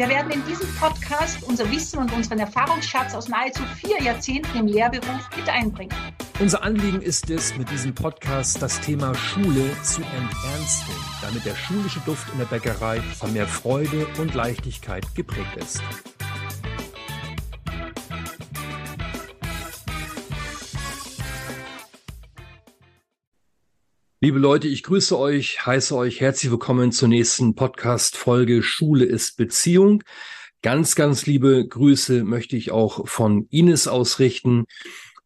Wir werden in diesem Podcast unser Wissen und unseren Erfahrungsschatz aus nahezu vier Jahrzehnten im Lehrberuf mit einbringen. Unser Anliegen ist es, mit diesem Podcast das Thema Schule zu enternsten, damit der schulische Duft in der Bäckerei von mehr Freude und Leichtigkeit geprägt ist. Liebe Leute, ich grüße euch, heiße euch herzlich willkommen zur nächsten Podcast-Folge Schule ist Beziehung. Ganz, ganz liebe Grüße möchte ich auch von Ines ausrichten.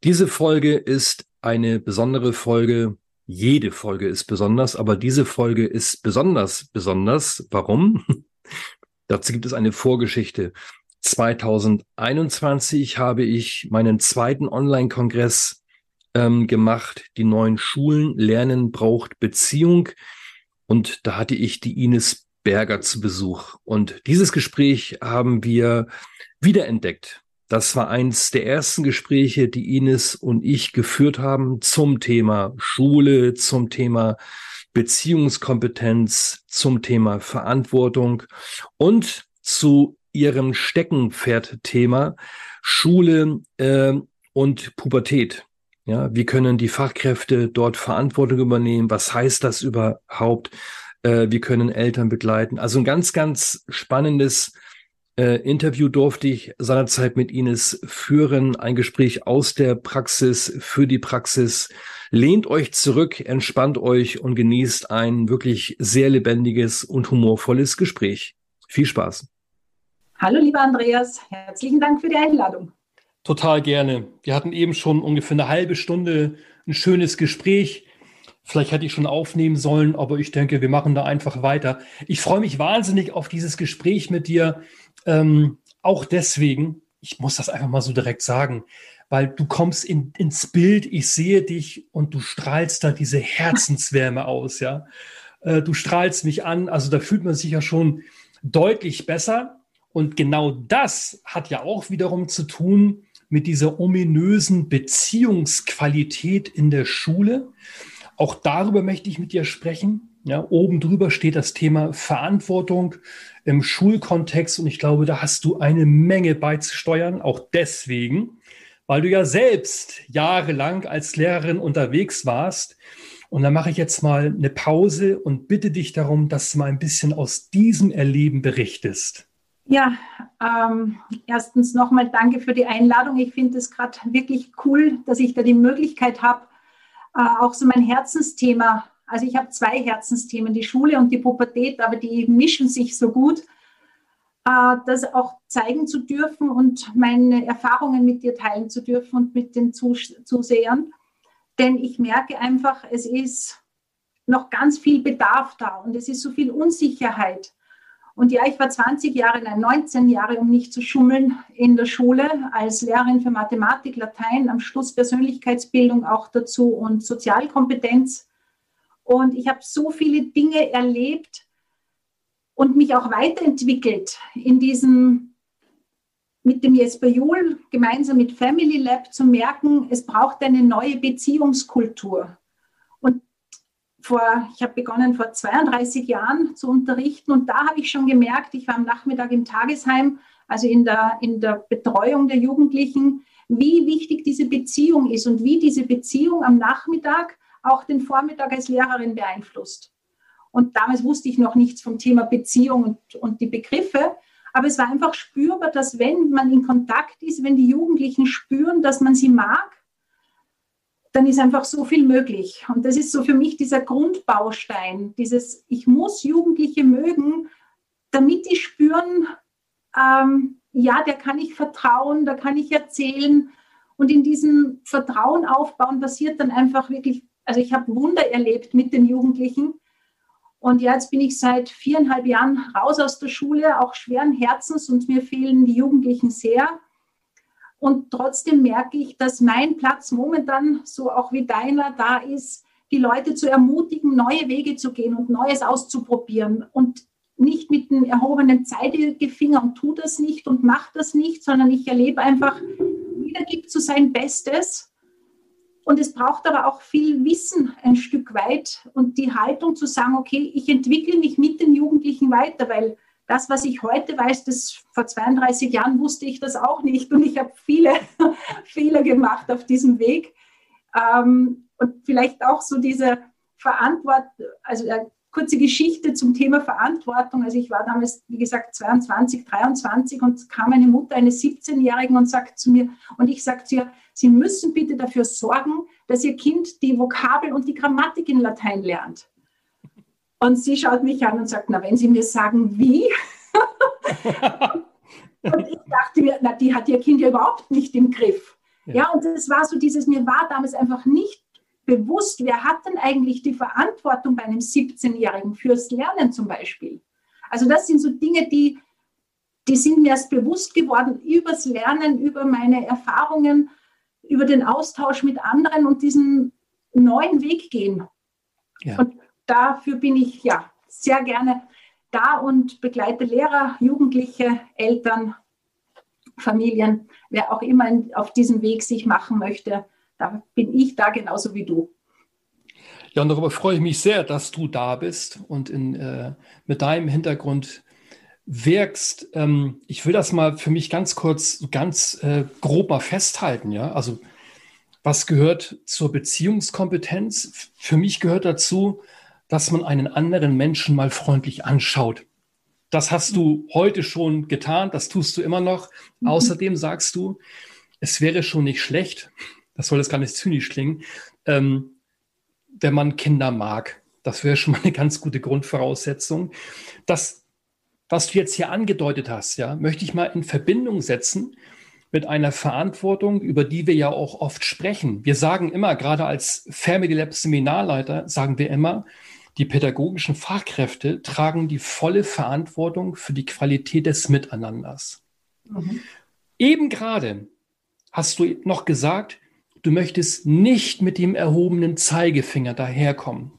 Diese Folge ist eine besondere Folge. Jede Folge ist besonders, aber diese Folge ist besonders besonders. Warum? Dazu gibt es eine Vorgeschichte. 2021 habe ich meinen zweiten Online-Kongress ähm, gemacht, die neuen Schulen. Lernen braucht Beziehung. Und da hatte ich die Ines Berger zu Besuch. Und dieses Gespräch haben wir wiederentdeckt. Das war eins der ersten Gespräche, die Ines und ich geführt haben zum Thema Schule, zum Thema Beziehungskompetenz, zum Thema Verantwortung und zu ihrem Steckenpferd-Thema Schule äh, und Pubertät. Ja, wie können die Fachkräfte dort Verantwortung übernehmen? Was heißt das überhaupt? Äh, wie können Eltern begleiten? Also ein ganz, ganz spannendes äh, Interview durfte ich seinerzeit mit Ines führen. Ein Gespräch aus der Praxis für die Praxis. Lehnt euch zurück, entspannt euch und genießt ein wirklich sehr lebendiges und humorvolles Gespräch. Viel Spaß. Hallo, lieber Andreas. Herzlichen Dank für die Einladung. Total gerne. Wir hatten eben schon ungefähr eine halbe Stunde ein schönes Gespräch. Vielleicht hätte ich schon aufnehmen sollen, aber ich denke, wir machen da einfach weiter. Ich freue mich wahnsinnig auf dieses Gespräch mit dir. Ähm, auch deswegen, ich muss das einfach mal so direkt sagen, weil du kommst in, ins Bild, ich sehe dich und du strahlst da diese Herzenswärme aus, ja. Äh, du strahlst mich an, also da fühlt man sich ja schon deutlich besser. Und genau das hat ja auch wiederum zu tun mit dieser ominösen Beziehungsqualität in der Schule. Auch darüber möchte ich mit dir sprechen. Ja, oben drüber steht das Thema Verantwortung im Schulkontext und ich glaube, da hast du eine Menge beizusteuern, auch deswegen, weil du ja selbst jahrelang als Lehrerin unterwegs warst. Und da mache ich jetzt mal eine Pause und bitte dich darum, dass du mal ein bisschen aus diesem Erleben berichtest. Ja, ähm, erstens nochmal danke für die Einladung. Ich finde es gerade wirklich cool, dass ich da die Möglichkeit habe, äh, auch so mein Herzensthema, also ich habe zwei Herzensthemen, die Schule und die Pubertät, aber die mischen sich so gut, äh, das auch zeigen zu dürfen und meine Erfahrungen mit dir teilen zu dürfen und mit den Zus Zusehern. Denn ich merke einfach, es ist noch ganz viel Bedarf da und es ist so viel Unsicherheit. Und ja, ich war 20 Jahre, nein, 19 Jahre, um nicht zu schummeln, in der Schule als Lehrerin für Mathematik, Latein, am Schluss Persönlichkeitsbildung auch dazu und Sozialkompetenz. Und ich habe so viele Dinge erlebt und mich auch weiterentwickelt in diesem, mit dem Jesper Juhl gemeinsam mit Family Lab zu merken, es braucht eine neue Beziehungskultur vor, ich habe begonnen vor 32 Jahren zu unterrichten und da habe ich schon gemerkt, ich war am Nachmittag im Tagesheim, also in der, in der Betreuung der Jugendlichen, wie wichtig diese Beziehung ist und wie diese Beziehung am Nachmittag auch den Vormittag als Lehrerin beeinflusst. Und damals wusste ich noch nichts vom Thema Beziehung und, und die Begriffe, aber es war einfach spürbar, dass wenn man in Kontakt ist, wenn die Jugendlichen spüren, dass man sie mag, dann ist einfach so viel möglich. Und das ist so für mich dieser Grundbaustein, dieses, ich muss Jugendliche mögen, damit die spüren, ähm, ja, der kann ich vertrauen, da kann ich erzählen. Und in diesem Vertrauen aufbauen passiert dann einfach wirklich, also ich habe Wunder erlebt mit den Jugendlichen. Und jetzt bin ich seit viereinhalb Jahren raus aus der Schule, auch schweren Herzens und mir fehlen die Jugendlichen sehr. Und trotzdem merke ich, dass mein Platz momentan, so auch wie deiner, da ist, die Leute zu ermutigen, neue Wege zu gehen und Neues auszuprobieren und nicht mit dem erhobenen Zeigefinger und tu das nicht und mach das nicht, sondern ich erlebe einfach, jeder gibt so sein Bestes. Und es braucht aber auch viel Wissen ein Stück weit und die Haltung zu sagen, okay, ich entwickle mich mit den Jugendlichen weiter, weil das, was ich heute weiß, das vor 32 Jahren wusste ich das auch nicht und ich habe viele Fehler gemacht auf diesem Weg. Ähm, und vielleicht auch so diese Verantwortung, also eine kurze Geschichte zum Thema Verantwortung. Also ich war damals, wie gesagt, 22, 23 und kam eine Mutter eines 17-Jährigen und sagt zu mir, und ich sagte zu ihr, Sie müssen bitte dafür sorgen, dass Ihr Kind die Vokabel und die Grammatik in Latein lernt. Und sie schaut mich an und sagt, na, wenn Sie mir sagen, wie? und ich dachte mir, na, die hat ihr Kind ja überhaupt nicht im Griff. Ja. ja, und es war so dieses, mir war damals einfach nicht bewusst, wer hat denn eigentlich die Verantwortung bei einem 17-Jährigen fürs Lernen zum Beispiel? Also das sind so Dinge, die, die sind mir erst bewusst geworden übers Lernen, über meine Erfahrungen, über den Austausch mit anderen und diesen neuen Weg gehen. Ja. Und dafür bin ich ja sehr gerne da und begleite Lehrer, Jugendliche, Eltern, Familien, wer auch immer auf diesem Weg sich machen möchte. Da bin ich da genauso wie du. Ja, und darüber freue ich mich sehr, dass du da bist und in, äh, mit deinem Hintergrund wirkst. Ähm, ich will das mal für mich ganz kurz, ganz äh, grob mal festhalten. Ja, also was gehört zur Beziehungskompetenz? Für mich gehört dazu, dass man einen anderen Menschen mal freundlich anschaut. Das hast du heute schon getan, das tust du immer noch. Mhm. Außerdem sagst du, es wäre schon nicht schlecht, das soll jetzt gar nicht zynisch klingen, ähm, wenn man Kinder mag. Das wäre schon mal eine ganz gute Grundvoraussetzung. Das, was du jetzt hier angedeutet hast, ja, möchte ich mal in Verbindung setzen mit einer Verantwortung, über die wir ja auch oft sprechen. Wir sagen immer, gerade als Family Lab Seminarleiter, sagen wir immer, die pädagogischen Fachkräfte tragen die volle Verantwortung für die Qualität des Miteinanders. Mhm. Eben gerade hast du noch gesagt, du möchtest nicht mit dem erhobenen Zeigefinger daherkommen.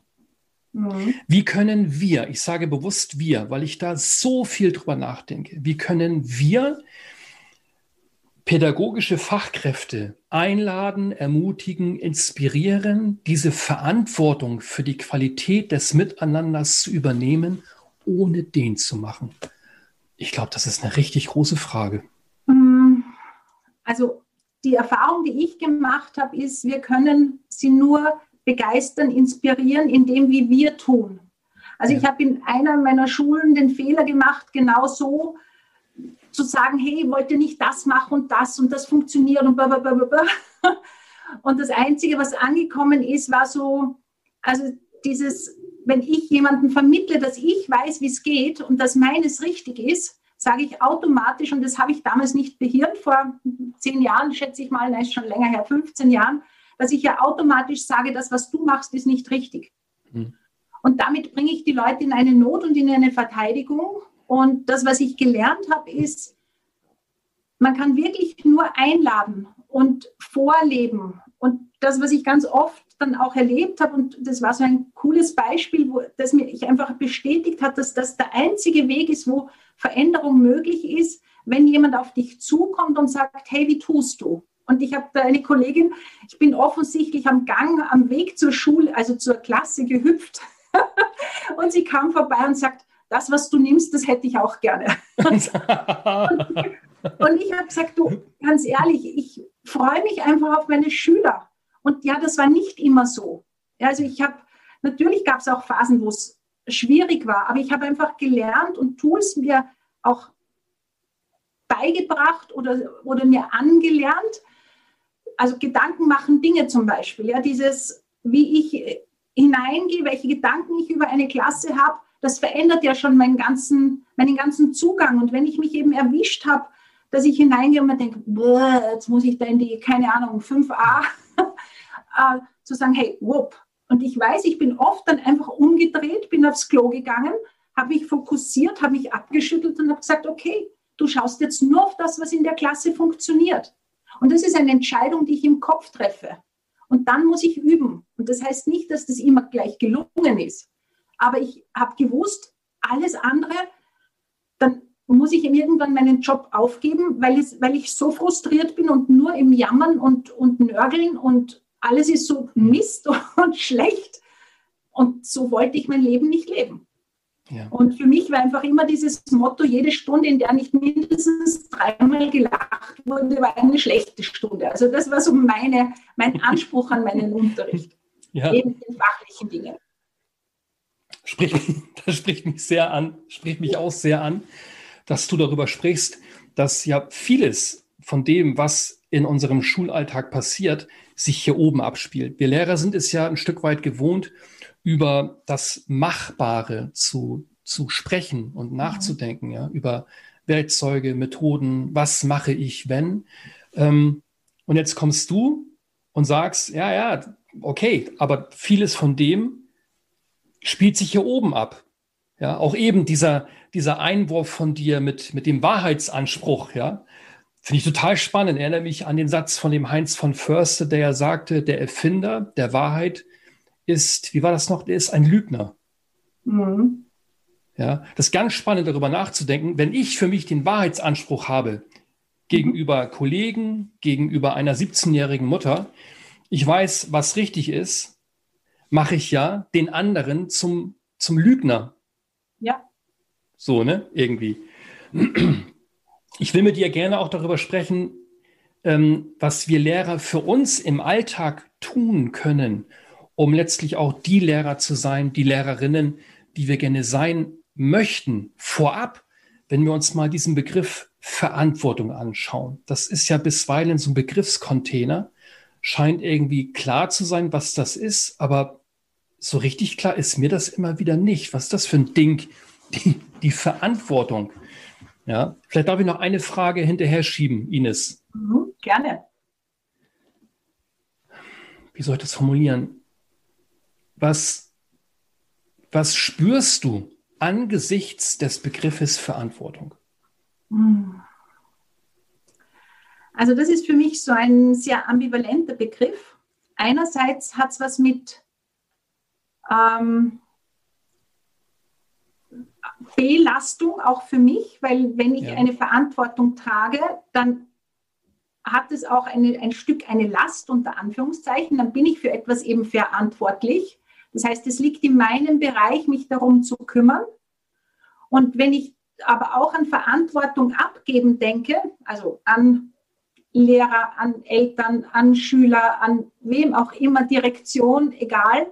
Mhm. Wie können wir, ich sage bewusst wir, weil ich da so viel drüber nachdenke, wie können wir pädagogische Fachkräfte einladen, ermutigen, inspirieren, diese Verantwortung für die Qualität des Miteinanders zu übernehmen, ohne den zu machen? Ich glaube, das ist eine richtig große Frage. Mm, also die Erfahrung, die ich gemacht habe, ist, wir können sie nur begeistern, inspirieren, indem wie wir tun. Also ja. ich habe in einer meiner Schulen den Fehler gemacht, genau so zu sagen, hey, wollt ihr nicht das machen und das und das funktioniert und blablabla. Und das Einzige, was angekommen ist, war so, also dieses, wenn ich jemanden vermittle, dass ich weiß, wie es geht und dass meines richtig ist, sage ich automatisch, und das habe ich damals nicht behirnt, vor zehn Jahren, schätze ich mal, nein, schon länger her, 15 Jahren, dass ich ja automatisch sage, das, was du machst, ist nicht richtig. Mhm. Und damit bringe ich die Leute in eine Not und in eine Verteidigung und das, was ich gelernt habe, ist, man kann wirklich nur einladen und vorleben. Und das, was ich ganz oft dann auch erlebt habe, und das war so ein cooles Beispiel, wo das mir ich einfach bestätigt hat, dass das der einzige Weg ist, wo Veränderung möglich ist, wenn jemand auf dich zukommt und sagt, hey, wie tust du? Und ich habe da eine Kollegin, ich bin offensichtlich am Gang, am Weg zur Schule, also zur Klasse gehüpft. und sie kam vorbei und sagt, das, was du nimmst, das hätte ich auch gerne. und, und ich habe gesagt, du, ganz ehrlich, ich freue mich einfach auf meine Schüler. Und ja, das war nicht immer so. Also ich habe, natürlich gab es auch Phasen, wo es schwierig war, aber ich habe einfach gelernt und Tools mir auch beigebracht oder, oder mir angelernt. Also Gedanken machen Dinge zum Beispiel. Ja, dieses, wie ich hineingehe, welche Gedanken ich über eine Klasse habe, das verändert ja schon meinen ganzen, meinen ganzen Zugang. Und wenn ich mich eben erwischt habe, dass ich hineingehe und mir denke, jetzt muss ich da in die, keine Ahnung, 5a, äh, zu sagen, hey, whoop. Und ich weiß, ich bin oft dann einfach umgedreht, bin aufs Klo gegangen, habe mich fokussiert, habe mich abgeschüttelt und habe gesagt, okay, du schaust jetzt nur auf das, was in der Klasse funktioniert. Und das ist eine Entscheidung, die ich im Kopf treffe. Und dann muss ich üben. Und das heißt nicht, dass das immer gleich gelungen ist. Aber ich habe gewusst, alles andere, dann muss ich irgendwann meinen Job aufgeben, weil, es, weil ich so frustriert bin und nur im Jammern und, und Nörgeln und alles ist so Mist und schlecht. Und so wollte ich mein Leben nicht leben. Ja. Und für mich war einfach immer dieses Motto, jede Stunde, in der nicht mindestens dreimal gelacht wurde, war eine schlechte Stunde. Also das war so meine, mein Anspruch an meinen Unterricht. Ja. Eben den fachlichen Dingen. Spricht, das spricht mich sehr an, spricht mich auch sehr an, dass du darüber sprichst, dass ja vieles von dem, was in unserem Schulalltag passiert, sich hier oben abspielt. Wir Lehrer sind es ja ein Stück weit gewohnt, über das Machbare zu, zu sprechen und mhm. nachzudenken, ja, über Werkzeuge, Methoden, was mache ich, wenn. Ähm, und jetzt kommst du und sagst, ja, ja, okay, aber vieles von dem spielt sich hier oben ab. Ja, auch eben dieser, dieser Einwurf von dir mit, mit dem Wahrheitsanspruch, ja, finde ich total spannend. Erinnere mich an den Satz von dem Heinz von Förster, der ja sagte, der Erfinder der Wahrheit ist, wie war das noch, der ist ein Lügner. Mhm. Ja, das ist ganz spannend, darüber nachzudenken, wenn ich für mich den Wahrheitsanspruch habe gegenüber Kollegen, gegenüber einer 17-jährigen Mutter, ich weiß, was richtig ist, mache ich ja den anderen zum, zum Lügner. Ja. So, ne? Irgendwie. Ich will mit dir gerne auch darüber sprechen, ähm, was wir Lehrer für uns im Alltag tun können, um letztlich auch die Lehrer zu sein, die Lehrerinnen, die wir gerne sein möchten. Vorab, wenn wir uns mal diesen Begriff Verantwortung anschauen. Das ist ja bisweilen so ein Begriffscontainer, scheint irgendwie klar zu sein, was das ist, aber so richtig klar ist mir das immer wieder nicht. Was ist das für ein Ding, die, die Verantwortung? Ja, vielleicht darf ich noch eine Frage hinterher schieben, Ines. Mhm, gerne. Wie soll ich das formulieren? Was, was spürst du angesichts des Begriffes Verantwortung? Hm. Also das ist für mich so ein sehr ambivalenter Begriff. Einerseits hat es was mit ähm, Belastung auch für mich, weil wenn ich ja. eine Verantwortung trage, dann hat es auch eine, ein Stück eine Last unter Anführungszeichen, dann bin ich für etwas eben verantwortlich. Das heißt, es liegt in meinem Bereich, mich darum zu kümmern. Und wenn ich aber auch an Verantwortung abgeben denke, also an Lehrer, an Eltern, an Schüler, an wem auch immer, Direktion, egal,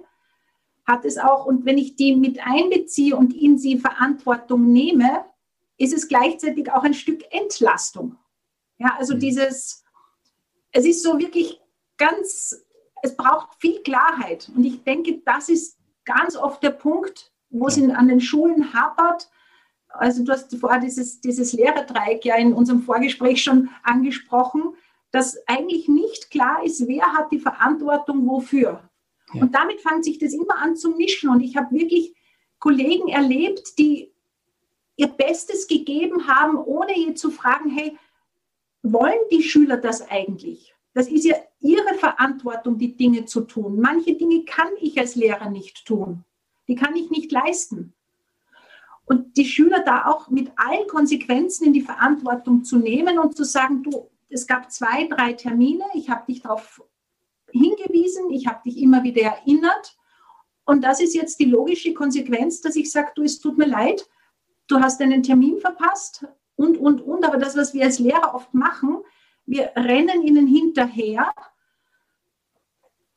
hat es auch, und wenn ich die mit einbeziehe und in sie Verantwortung nehme, ist es gleichzeitig auch ein Stück Entlastung. Ja, also mhm. dieses, es ist so wirklich ganz es braucht viel Klarheit. Und ich denke, das ist ganz oft der Punkt, wo es in, an den Schulen hapert. Also du hast vorher dieses, dieses Lehrerdreieck ja in unserem Vorgespräch schon angesprochen, dass eigentlich nicht klar ist, wer hat die Verantwortung wofür. Ja. Und damit fängt sich das immer an zu mischen. Und ich habe wirklich Kollegen erlebt, die ihr Bestes gegeben haben, ohne je zu fragen, hey, wollen die Schüler das eigentlich? Das ist ja ihre Verantwortung, die Dinge zu tun. Manche Dinge kann ich als Lehrer nicht tun. Die kann ich nicht leisten. Und die Schüler da auch mit allen Konsequenzen in die Verantwortung zu nehmen und zu sagen, du, es gab zwei, drei Termine, ich habe dich darauf hingewiesen, ich habe dich immer wieder erinnert. Und das ist jetzt die logische Konsequenz, dass ich sage, du, es tut mir leid, du hast einen Termin verpasst und, und, und. Aber das, was wir als Lehrer oft machen, wir rennen ihnen hinterher.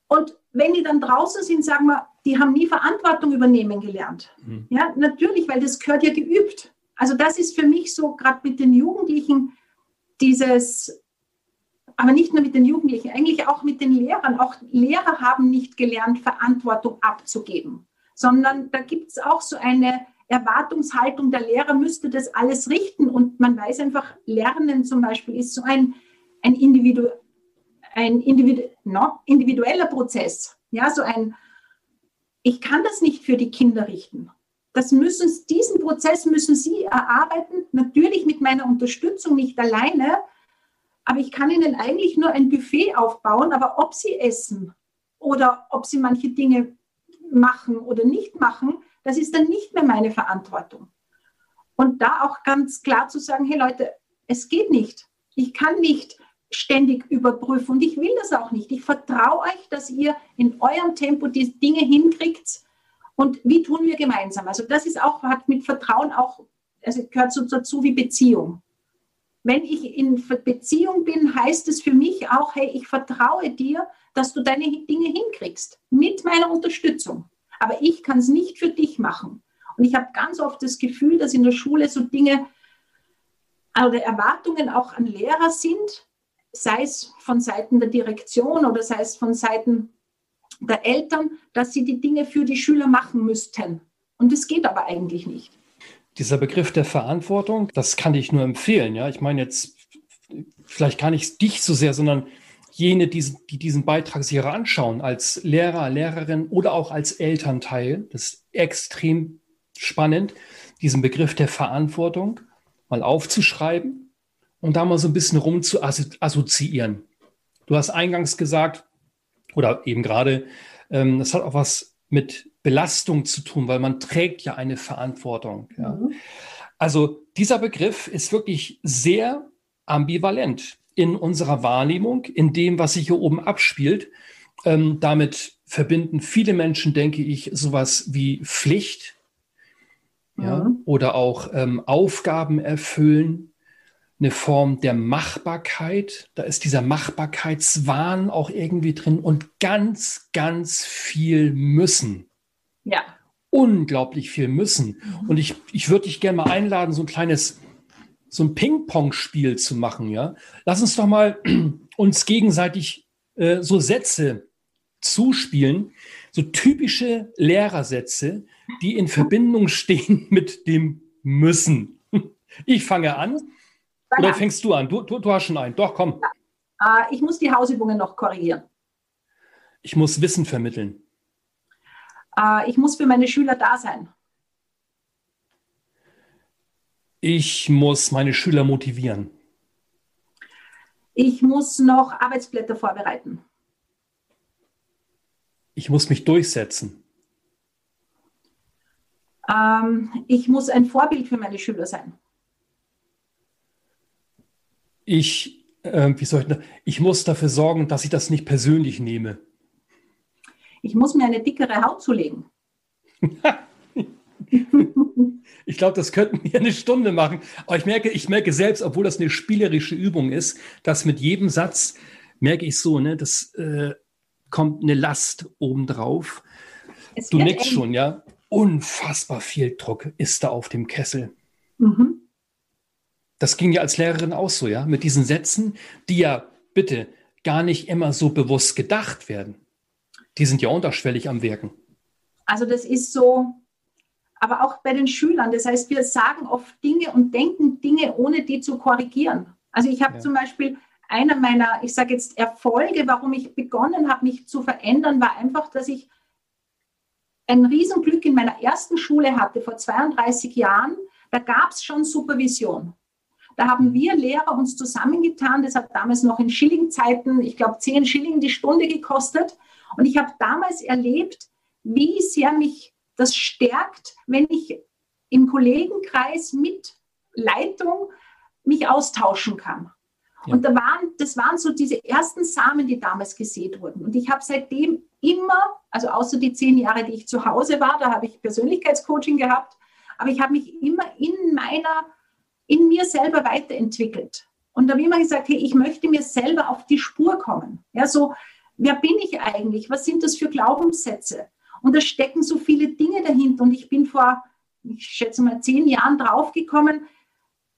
Und wenn die dann draußen sind, sagen wir, die haben nie Verantwortung übernehmen gelernt. Mhm. Ja, natürlich, weil das gehört ja geübt. Also das ist für mich so, gerade mit den Jugendlichen, dieses, aber nicht nur mit den Jugendlichen, eigentlich auch mit den Lehrern. Auch Lehrer haben nicht gelernt, Verantwortung abzugeben, sondern da gibt es auch so eine Erwartungshaltung, der Lehrer müsste das alles richten. Und man weiß einfach, Lernen zum Beispiel ist so ein, ein, Individu ein Individu no, individueller Prozess. Ja, so ein, ich kann das nicht für die Kinder richten. Das müssen, diesen Prozess müssen Sie erarbeiten, natürlich mit meiner Unterstützung, nicht alleine, aber ich kann Ihnen eigentlich nur ein Buffet aufbauen, aber ob Sie essen oder ob Sie manche Dinge machen oder nicht machen, das ist dann nicht mehr meine Verantwortung. Und da auch ganz klar zu sagen, hey Leute, es geht nicht. Ich kann nicht ständig überprüfen und ich will das auch nicht. Ich vertraue euch, dass ihr in eurem Tempo die Dinge hinkriegt. Und wie tun wir gemeinsam? Also das ist auch, hat mit Vertrauen auch, also gehört so dazu wie Beziehung. Wenn ich in Beziehung bin, heißt es für mich auch, hey, ich vertraue dir, dass du deine Dinge hinkriegst mit meiner Unterstützung. Aber ich kann es nicht für dich machen. Und ich habe ganz oft das Gefühl, dass in der Schule so Dinge oder Erwartungen auch an Lehrer sind, sei es von Seiten der Direktion oder sei es von Seiten der Eltern, dass sie die Dinge für die Schüler machen müssten. Und das geht aber eigentlich nicht. Dieser Begriff der Verantwortung, das kann ich nur empfehlen. Ja, ich meine jetzt vielleicht gar nicht dich so sehr, sondern jene, die, die diesen Beitrag sich anschauen, als Lehrer, Lehrerin oder auch als Elternteil. Das ist extrem spannend, diesen Begriff der Verantwortung mal aufzuschreiben und da mal so ein bisschen rum zu assoziieren. Du hast eingangs gesagt, oder eben gerade, ähm, das hat auch was mit Belastung zu tun, weil man trägt ja eine Verantwortung. Ja. Mhm. Also dieser Begriff ist wirklich sehr ambivalent in unserer Wahrnehmung, in dem, was sich hier oben abspielt. Ähm, damit verbinden viele Menschen, denke ich, sowas wie Pflicht ja, mhm. oder auch ähm, Aufgaben erfüllen, eine Form der Machbarkeit. Da ist dieser Machbarkeitswahn auch irgendwie drin und ganz, ganz viel müssen. Ja. Unglaublich viel müssen. Mhm. Und ich, ich würde dich gerne mal einladen, so ein kleines, so ein Ping-Pong-Spiel zu machen, ja. Lass uns doch mal uns gegenseitig äh, so Sätze zuspielen, so typische Lehrersätze, die in Verbindung stehen mit dem Müssen. Ich fange an oder fängst du an? Du, du, du hast schon einen. Doch, komm. Ja. Äh, ich muss die Hausübungen noch korrigieren. Ich muss Wissen vermitteln. Äh, ich muss für meine Schüler da sein. Ich muss meine Schüler motivieren. Ich muss noch Arbeitsblätter vorbereiten. Ich muss mich durchsetzen. Ähm, ich muss ein Vorbild für meine Schüler sein ich, äh, wie soll ich, ich muss dafür sorgen, dass ich das nicht persönlich nehme. Ich muss mir eine dickere Haut zulegen. ich glaube, das könnten wir eine Stunde machen. Aber ich merke, ich merke selbst, obwohl das eine spielerische Übung ist, dass mit jedem Satz merke ich so, ne, das äh, kommt eine Last obendrauf. Du nickst schon, ja. Unfassbar viel Druck ist da auf dem Kessel. Mhm. Das ging ja als Lehrerin auch so, ja, mit diesen Sätzen, die ja bitte gar nicht immer so bewusst gedacht werden. Die sind ja unterschwellig am Wirken. Also das ist so, aber auch bei den Schülern. Das heißt, wir sagen oft Dinge und denken Dinge, ohne die zu korrigieren. Also ich habe ja. zum Beispiel einer meiner, ich sage jetzt Erfolge, warum ich begonnen habe, mich zu verändern, war einfach, dass ich ein Riesenglück in meiner ersten Schule hatte vor 32 Jahren. Da gab es schon Supervision. Da haben wir Lehrer uns zusammengetan. Das hat damals noch in Schillingzeiten, ich glaube, 10 Schilling die Stunde gekostet. Und ich habe damals erlebt, wie sehr mich das stärkt, wenn ich im Kollegenkreis mit Leitung mich austauschen kann. Ja. Und da waren, das waren so diese ersten Samen, die damals gesät wurden. Und ich habe seitdem immer, also außer die zehn Jahre, die ich zu Hause war, da habe ich Persönlichkeitscoaching gehabt, aber ich habe mich immer in meiner in mir selber weiterentwickelt. Und da habe ich immer gesagt, hey, ich möchte mir selber auf die Spur kommen. Ja, so, wer bin ich eigentlich? Was sind das für Glaubenssätze? Und da stecken so viele Dinge dahinter. Und ich bin vor, ich schätze mal, zehn Jahren draufgekommen,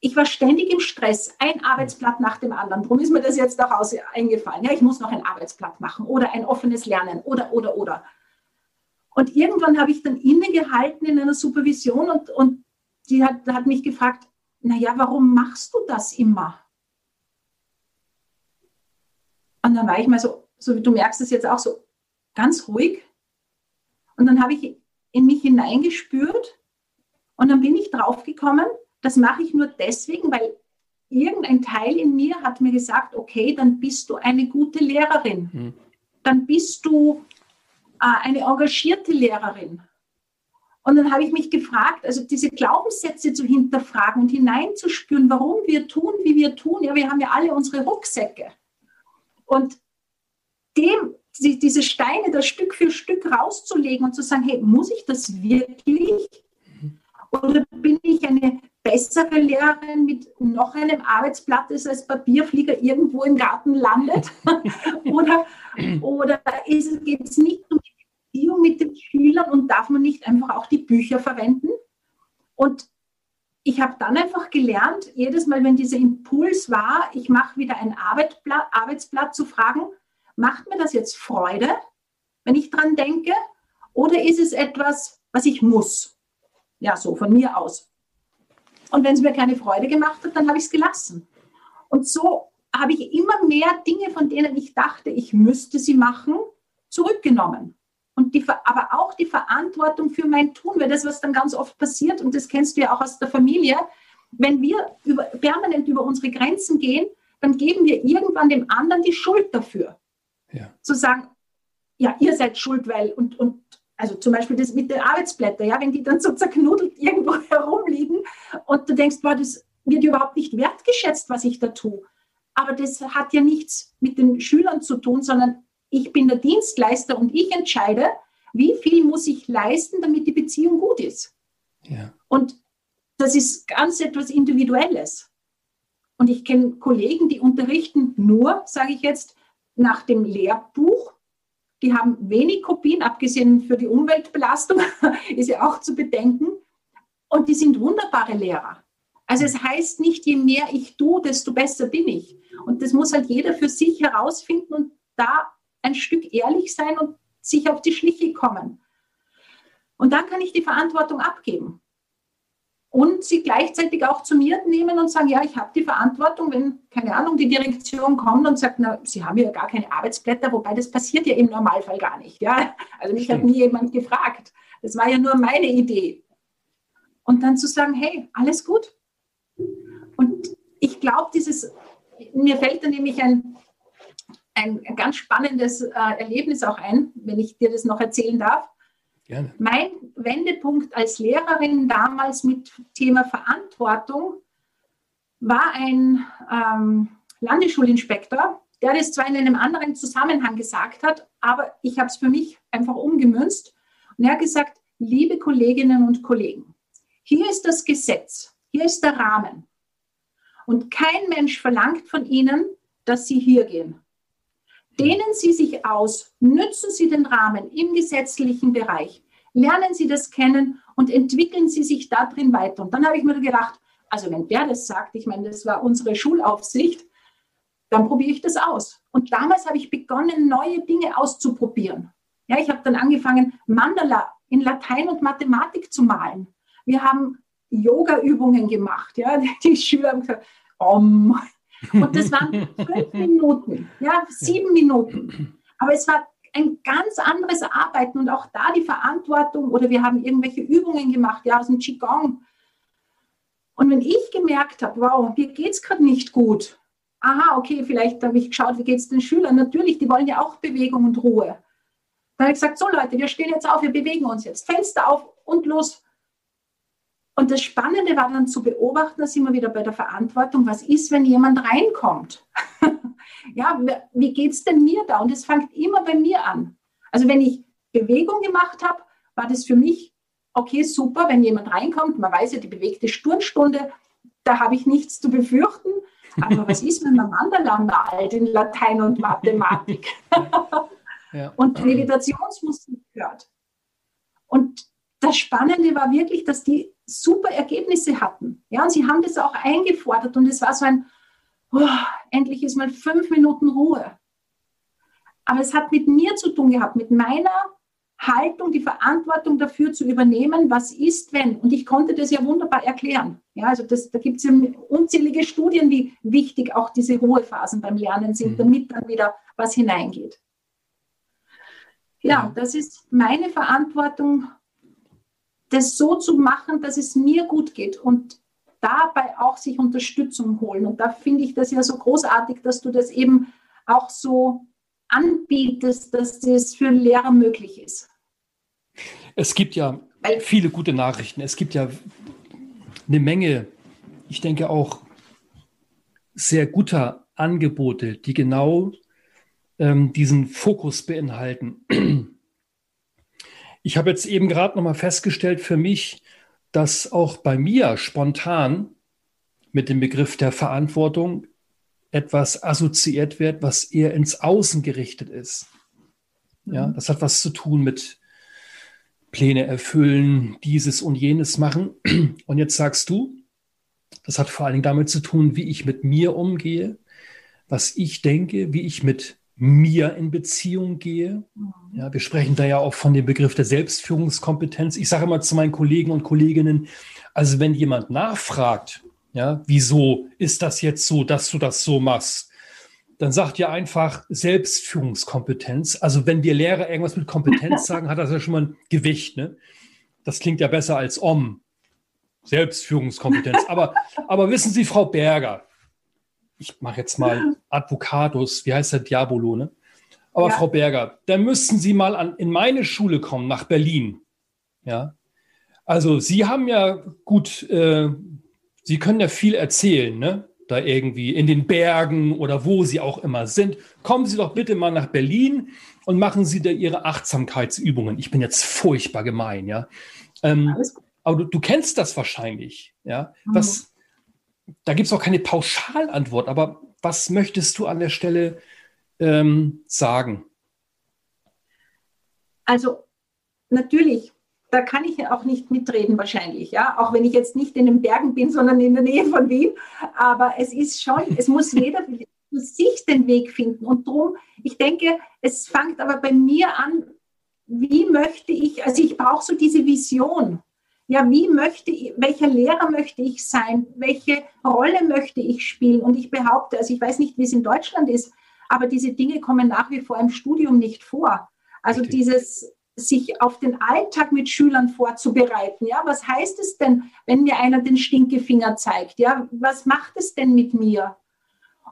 ich war ständig im Stress, ein Arbeitsblatt nach dem anderen. Darum ist mir das jetzt auch eingefallen. Ja, ich muss noch ein Arbeitsblatt machen oder ein offenes Lernen oder, oder, oder. Und irgendwann habe ich dann innegehalten in einer Supervision und, und die hat, hat mich gefragt, naja, warum machst du das immer? Und dann war ich mal so, so wie du merkst es jetzt auch so ganz ruhig. Und dann habe ich in mich hineingespürt und dann bin ich draufgekommen, das mache ich nur deswegen, weil irgendein Teil in mir hat mir gesagt, okay, dann bist du eine gute Lehrerin. Mhm. Dann bist du äh, eine engagierte Lehrerin. Und dann habe ich mich gefragt, also diese Glaubenssätze zu hinterfragen und hineinzuspüren, warum wir tun, wie wir tun. Ja, wir haben ja alle unsere Rucksäcke. Und dem, die, diese Steine da Stück für Stück rauszulegen und zu sagen, hey, muss ich das wirklich? Oder bin ich eine bessere Lehrerin mit noch einem Arbeitsblatt, das als Papierflieger irgendwo im Garten landet? oder oder geht es nicht um die Beziehung mit den Schülern und darf man nicht einfach auch die Bücher verwenden? Und ich habe dann einfach gelernt, jedes Mal, wenn dieser Impuls war, ich mache wieder ein Arbeitsblatt, Arbeitsblatt zu fragen, macht mir das jetzt Freude, wenn ich dran denke? Oder ist es etwas, was ich muss? Ja, so von mir aus. Und wenn es mir keine Freude gemacht hat, dann habe ich es gelassen. Und so habe ich immer mehr Dinge, von denen ich dachte, ich müsste sie machen, zurückgenommen. Und die, aber auch die Verantwortung für mein Tun, weil das, was dann ganz oft passiert, und das kennst du ja auch aus der Familie, wenn wir über, permanent über unsere Grenzen gehen, dann geben wir irgendwann dem anderen die Schuld dafür. Ja. Zu sagen, ja, ihr seid schuld, weil, und, und also zum Beispiel das mit den Arbeitsblättern, ja, wenn die dann so zerknuddelt irgendwo herumliegen und du denkst, boah, das wird überhaupt nicht wertgeschätzt, was ich da tue. Aber das hat ja nichts mit den Schülern zu tun, sondern ich bin der Dienstleister und ich entscheide, wie viel muss ich leisten, damit die Beziehung gut ist. Ja. Und das ist ganz etwas Individuelles. Und ich kenne Kollegen, die unterrichten nur, sage ich jetzt, nach dem Lehrbuch die haben wenig Kopien, abgesehen für die Umweltbelastung, ist ja auch zu bedenken. Und die sind wunderbare Lehrer. Also es heißt nicht, je mehr ich tue, desto besser bin ich. Und das muss halt jeder für sich herausfinden und da ein Stück ehrlich sein und sich auf die Schliche kommen. Und dann kann ich die Verantwortung abgeben und sie gleichzeitig auch zu mir nehmen und sagen, ja, ich habe die Verantwortung, wenn, keine Ahnung, die Direktion kommt und sagt, na, Sie haben ja gar keine Arbeitsblätter, wobei das passiert ja im Normalfall gar nicht. Ja? Also mich Stimmt. hat nie jemand gefragt. Das war ja nur meine Idee. Und dann zu sagen, hey, alles gut. Und ich glaube, dieses, mir fällt da nämlich ein, ein ganz spannendes äh, Erlebnis auch ein, wenn ich dir das noch erzählen darf. Gerne. Mein Wendepunkt als Lehrerin damals mit Thema Verantwortung war ein ähm, Landesschulinspektor, der das zwar in einem anderen Zusammenhang gesagt hat, aber ich habe es für mich einfach umgemünzt. Und er hat gesagt, liebe Kolleginnen und Kollegen, hier ist das Gesetz, hier ist der Rahmen. Und kein Mensch verlangt von Ihnen, dass Sie hier gehen. Dehnen Sie sich aus, nützen Sie den Rahmen im gesetzlichen Bereich, lernen Sie das kennen und entwickeln Sie sich da drin weiter. Und dann habe ich mir gedacht, also wenn der das sagt, ich meine, das war unsere Schulaufsicht, dann probiere ich das aus. Und damals habe ich begonnen, neue Dinge auszuprobieren. Ja, ich habe dann angefangen, Mandala in Latein und Mathematik zu malen. Wir haben Yoga-Übungen gemacht. Ja, die Schüler haben gesagt, Om. Und das waren fünf Minuten, ja, sieben Minuten. Aber es war ein ganz anderes Arbeiten und auch da die Verantwortung oder wir haben irgendwelche Übungen gemacht, ja, aus dem Qigong. Und wenn ich gemerkt habe, wow, mir geht es gerade nicht gut, aha, okay, vielleicht habe ich geschaut, wie geht es den Schülern? Natürlich, die wollen ja auch Bewegung und Ruhe. Dann habe ich gesagt, so Leute, wir stehen jetzt auf, wir bewegen uns jetzt. Fenster auf und los. Und das Spannende war dann zu beobachten, dass immer wieder bei der Verantwortung, was ist, wenn jemand reinkommt? ja, wie geht es denn mir da? Und es fängt immer bei mir an. Also wenn ich Bewegung gemacht habe, war das für mich, okay, super, wenn jemand reinkommt, man weiß ja, die bewegte Sturmstunde, da habe ich nichts zu befürchten. Aber was ist, wenn man Mandala malt in Latein und Mathematik ja. und Meditationsmusik hört? Und das Spannende war wirklich, dass die super Ergebnisse hatten. Ja, und sie haben das auch eingefordert und es war so ein, oh, endlich ist mal fünf Minuten Ruhe. Aber es hat mit mir zu tun gehabt, mit meiner Haltung, die Verantwortung dafür zu übernehmen, was ist, wenn. Und ich konnte das ja wunderbar erklären. Ja, also das, da gibt es ja unzählige Studien, wie wichtig auch diese Ruhephasen beim Lernen sind, mhm. damit dann wieder was hineingeht. Ja, das ist meine Verantwortung, das so zu machen, dass es mir gut geht und dabei auch sich Unterstützung holen. Und da finde ich das ja so großartig, dass du das eben auch so anbietest, dass das für Lehrer möglich ist. Es gibt ja viele gute Nachrichten. Es gibt ja eine Menge, ich denke auch sehr guter Angebote, die genau ähm, diesen Fokus beinhalten. Ich habe jetzt eben gerade noch mal festgestellt für mich, dass auch bei mir spontan mit dem Begriff der Verantwortung etwas assoziiert wird, was eher ins Außen gerichtet ist. Ja, mhm. das hat was zu tun mit Pläne erfüllen, dieses und jenes machen. Und jetzt sagst du, das hat vor allen Dingen damit zu tun, wie ich mit mir umgehe, was ich denke, wie ich mit mir in Beziehung gehe. Mhm. Ja, wir sprechen da ja auch von dem Begriff der Selbstführungskompetenz. Ich sage immer zu meinen Kollegen und Kolleginnen, also wenn jemand nachfragt, ja, wieso ist das jetzt so, dass du das so machst? Dann sagt ihr einfach Selbstführungskompetenz. Also wenn wir Lehrer irgendwas mit Kompetenz sagen, hat das ja schon mal ein Gewicht. Ne? Das klingt ja besser als Om. Selbstführungskompetenz. Aber, aber wissen Sie, Frau Berger, ich mache jetzt mal Advocatus, wie heißt der Diabolo, ne? Aber ja. Frau Berger, dann müssten Sie mal an, in meine Schule kommen, nach Berlin. Ja. Also Sie haben ja gut äh, Sie können ja viel erzählen, ne? Da irgendwie in den Bergen oder wo Sie auch immer sind. Kommen Sie doch bitte mal nach Berlin und machen Sie da Ihre Achtsamkeitsübungen. Ich bin jetzt furchtbar gemein, ja. Ähm, aber du, du, kennst das wahrscheinlich, ja. Mhm. Was, da gibt es auch keine Pauschalantwort, aber was möchtest du an der Stelle ähm, sagen? Also natürlich da kann ich auch nicht mitreden wahrscheinlich, ja, auch wenn ich jetzt nicht in den Bergen bin, sondern in der Nähe von Wien. Aber es ist schon, es muss jeder für sich den Weg finden. Und darum, ich denke, es fängt aber bei mir an, wie möchte ich, also ich brauche so diese Vision. Ja, wie möchte ich, welcher Lehrer möchte ich sein? Welche Rolle möchte ich spielen? Und ich behaupte, also ich weiß nicht, wie es in Deutschland ist, aber diese Dinge kommen nach wie vor im Studium nicht vor. Also Richtig. dieses, sich auf den Alltag mit Schülern vorzubereiten. Ja, was heißt es denn, wenn mir einer den Stinkefinger zeigt? Ja, was macht es denn mit mir?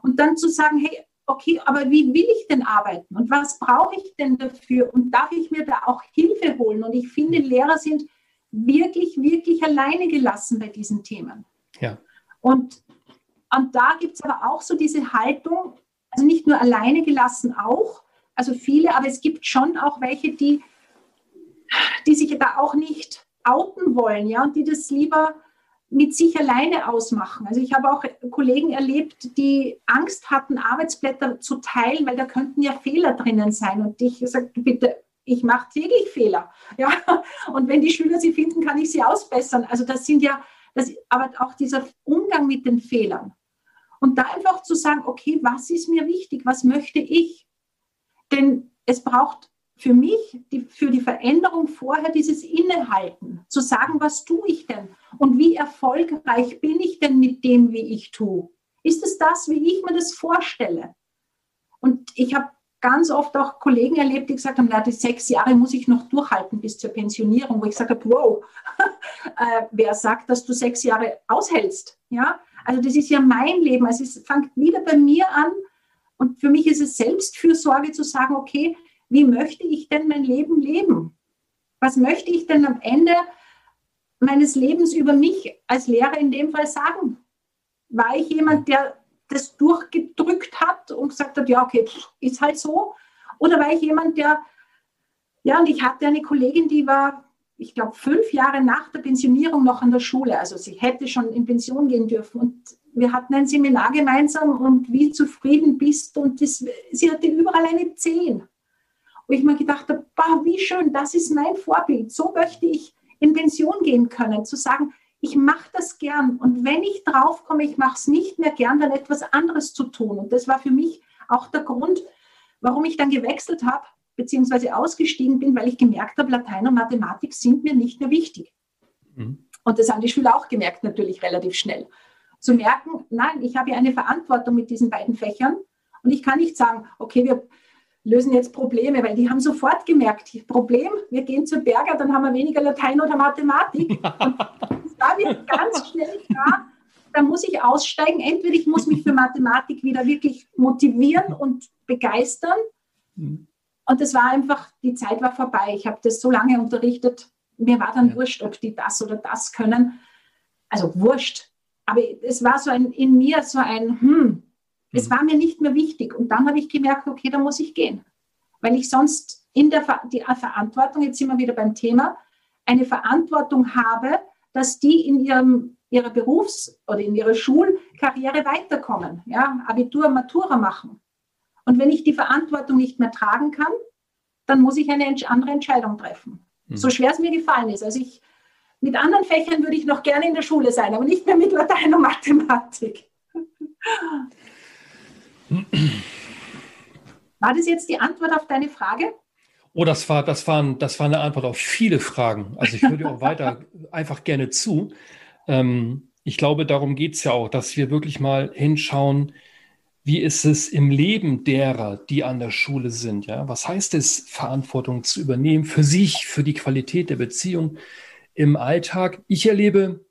Und dann zu sagen, hey, okay, aber wie will ich denn arbeiten? Und was brauche ich denn dafür? Und darf ich mir da auch Hilfe holen? Und ich finde, Lehrer sind wirklich, wirklich alleine gelassen bei diesen Themen. Ja. Und, und da gibt es aber auch so diese Haltung, also nicht nur alleine gelassen auch, also viele, aber es gibt schon auch welche, die die sich da auch nicht outen wollen, ja, und die das lieber mit sich alleine ausmachen. Also ich habe auch Kollegen erlebt, die Angst hatten, Arbeitsblätter zu teilen, weil da könnten ja Fehler drinnen sein. Und ich sage, bitte, ich mache täglich Fehler. Ja? Und wenn die Schüler sie finden, kann ich sie ausbessern. Also das sind ja, das, aber auch dieser Umgang mit den Fehlern. Und da einfach zu sagen, okay, was ist mir wichtig? Was möchte ich? Denn es braucht für mich, die, für die Veränderung vorher dieses Innehalten, zu sagen, was tue ich denn und wie erfolgreich bin ich denn mit dem, wie ich tue? Ist es das, wie ich mir das vorstelle? Und ich habe ganz oft auch Kollegen erlebt, die gesagt haben, na, die sechs Jahre muss ich noch durchhalten bis zur Pensionierung, wo ich sage, wow, äh, wer sagt, dass du sechs Jahre aushältst? Ja, also das ist ja mein Leben. Also es fängt wieder bei mir an. Und für mich ist es Selbstfürsorge zu sagen, okay, wie möchte ich denn mein Leben leben? Was möchte ich denn am Ende meines Lebens über mich als Lehrer in dem Fall sagen? War ich jemand, der das durchgedrückt hat und gesagt hat, ja, okay, ist halt so? Oder war ich jemand, der, ja, und ich hatte eine Kollegin, die war, ich glaube, fünf Jahre nach der Pensionierung noch an der Schule. Also sie hätte schon in Pension gehen dürfen. Und wir hatten ein Seminar gemeinsam und wie zufrieden bist? Und das, sie hatte überall eine Zehn wo ich mir gedacht habe, bah, wie schön, das ist mein Vorbild. So möchte ich in Pension gehen können, zu sagen, ich mache das gern und wenn ich draufkomme, ich mache es nicht mehr gern, dann etwas anderes zu tun. Und das war für mich auch der Grund, warum ich dann gewechselt habe bzw. ausgestiegen bin, weil ich gemerkt habe, Latein und Mathematik sind mir nicht mehr wichtig. Mhm. Und das haben die Schüler auch gemerkt, natürlich relativ schnell. Zu merken, nein, ich habe ja eine Verantwortung mit diesen beiden Fächern und ich kann nicht sagen, okay, wir lösen jetzt Probleme, weil die haben sofort gemerkt, Problem, wir gehen zu Berger, dann haben wir weniger Latein oder Mathematik. Und da wird ganz schnell klar, da muss ich aussteigen. Entweder ich muss mich für Mathematik wieder wirklich motivieren und begeistern. Mhm. Und das war einfach, die Zeit war vorbei. Ich habe das so lange unterrichtet. Mir war dann ja. wurscht, ob die das oder das können. Also wurscht. Aber es war so ein, in mir so ein, hm, es mhm. war mir nicht mehr wichtig. Und dann habe ich gemerkt, okay, da muss ich gehen. Weil ich sonst in der die Verantwortung, jetzt sind wir wieder beim Thema, eine Verantwortung habe, dass die in ihrem, ihrer Berufs- oder in ihrer Schulkarriere weiterkommen, ja, Abitur, Matura machen. Und wenn ich die Verantwortung nicht mehr tragen kann, dann muss ich eine andere Entscheidung treffen. Mhm. So schwer es mir gefallen ist. Also ich, mit anderen Fächern würde ich noch gerne in der Schule sein, aber nicht mehr mit Latein und Mathematik. War das jetzt die Antwort auf deine Frage? Oh, das war, das war, das war eine Antwort auf viele Fragen. Also ich würde auch weiter einfach gerne zu. Ähm, ich glaube, darum geht es ja auch, dass wir wirklich mal hinschauen, wie ist es im Leben derer, die an der Schule sind. Ja? Was heißt es, Verantwortung zu übernehmen für sich, für die Qualität der Beziehung im Alltag? Ich erlebe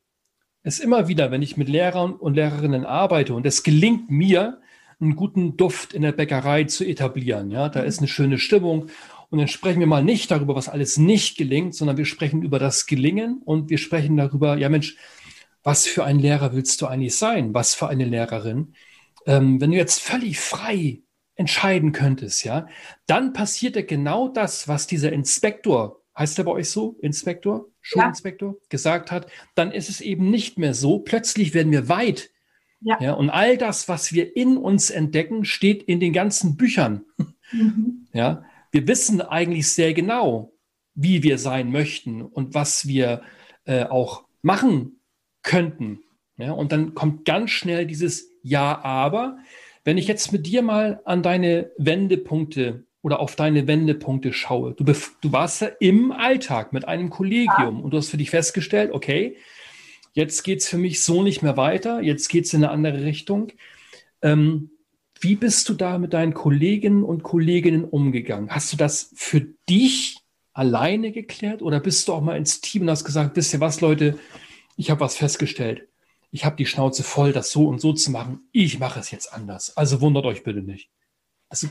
es immer wieder, wenn ich mit Lehrern und Lehrerinnen arbeite und es gelingt mir, einen guten Duft in der Bäckerei zu etablieren. Ja, da ist eine schöne Stimmung. Und dann sprechen wir mal nicht darüber, was alles nicht gelingt, sondern wir sprechen über das Gelingen und wir sprechen darüber, ja Mensch, was für ein Lehrer willst du eigentlich sein? Was für eine Lehrerin? Ähm, wenn du jetzt völlig frei entscheiden könntest, ja, dann passiert ja genau das, was dieser Inspektor, heißt der bei euch so, Inspektor, Schulinspektor, ja. gesagt hat, dann ist es eben nicht mehr so. Plötzlich werden wir weit ja. ja. Und all das, was wir in uns entdecken, steht in den ganzen Büchern. Mhm. Ja. Wir wissen eigentlich sehr genau, wie wir sein möchten und was wir äh, auch machen könnten. Ja. Und dann kommt ganz schnell dieses Ja, aber. Wenn ich jetzt mit dir mal an deine Wendepunkte oder auf deine Wendepunkte schaue, du, du warst ja im Alltag mit einem Kollegium ja. und du hast für dich festgestellt, okay, jetzt geht es für mich so nicht mehr weiter, jetzt geht es in eine andere Richtung. Ähm, wie bist du da mit deinen Kolleginnen und Kolleginnen umgegangen? Hast du das für dich alleine geklärt oder bist du auch mal ins Team und hast gesagt, wisst ihr was, Leute, ich habe was festgestellt. Ich habe die Schnauze voll, das so und so zu machen. Ich mache es jetzt anders. Also wundert euch bitte nicht. Also,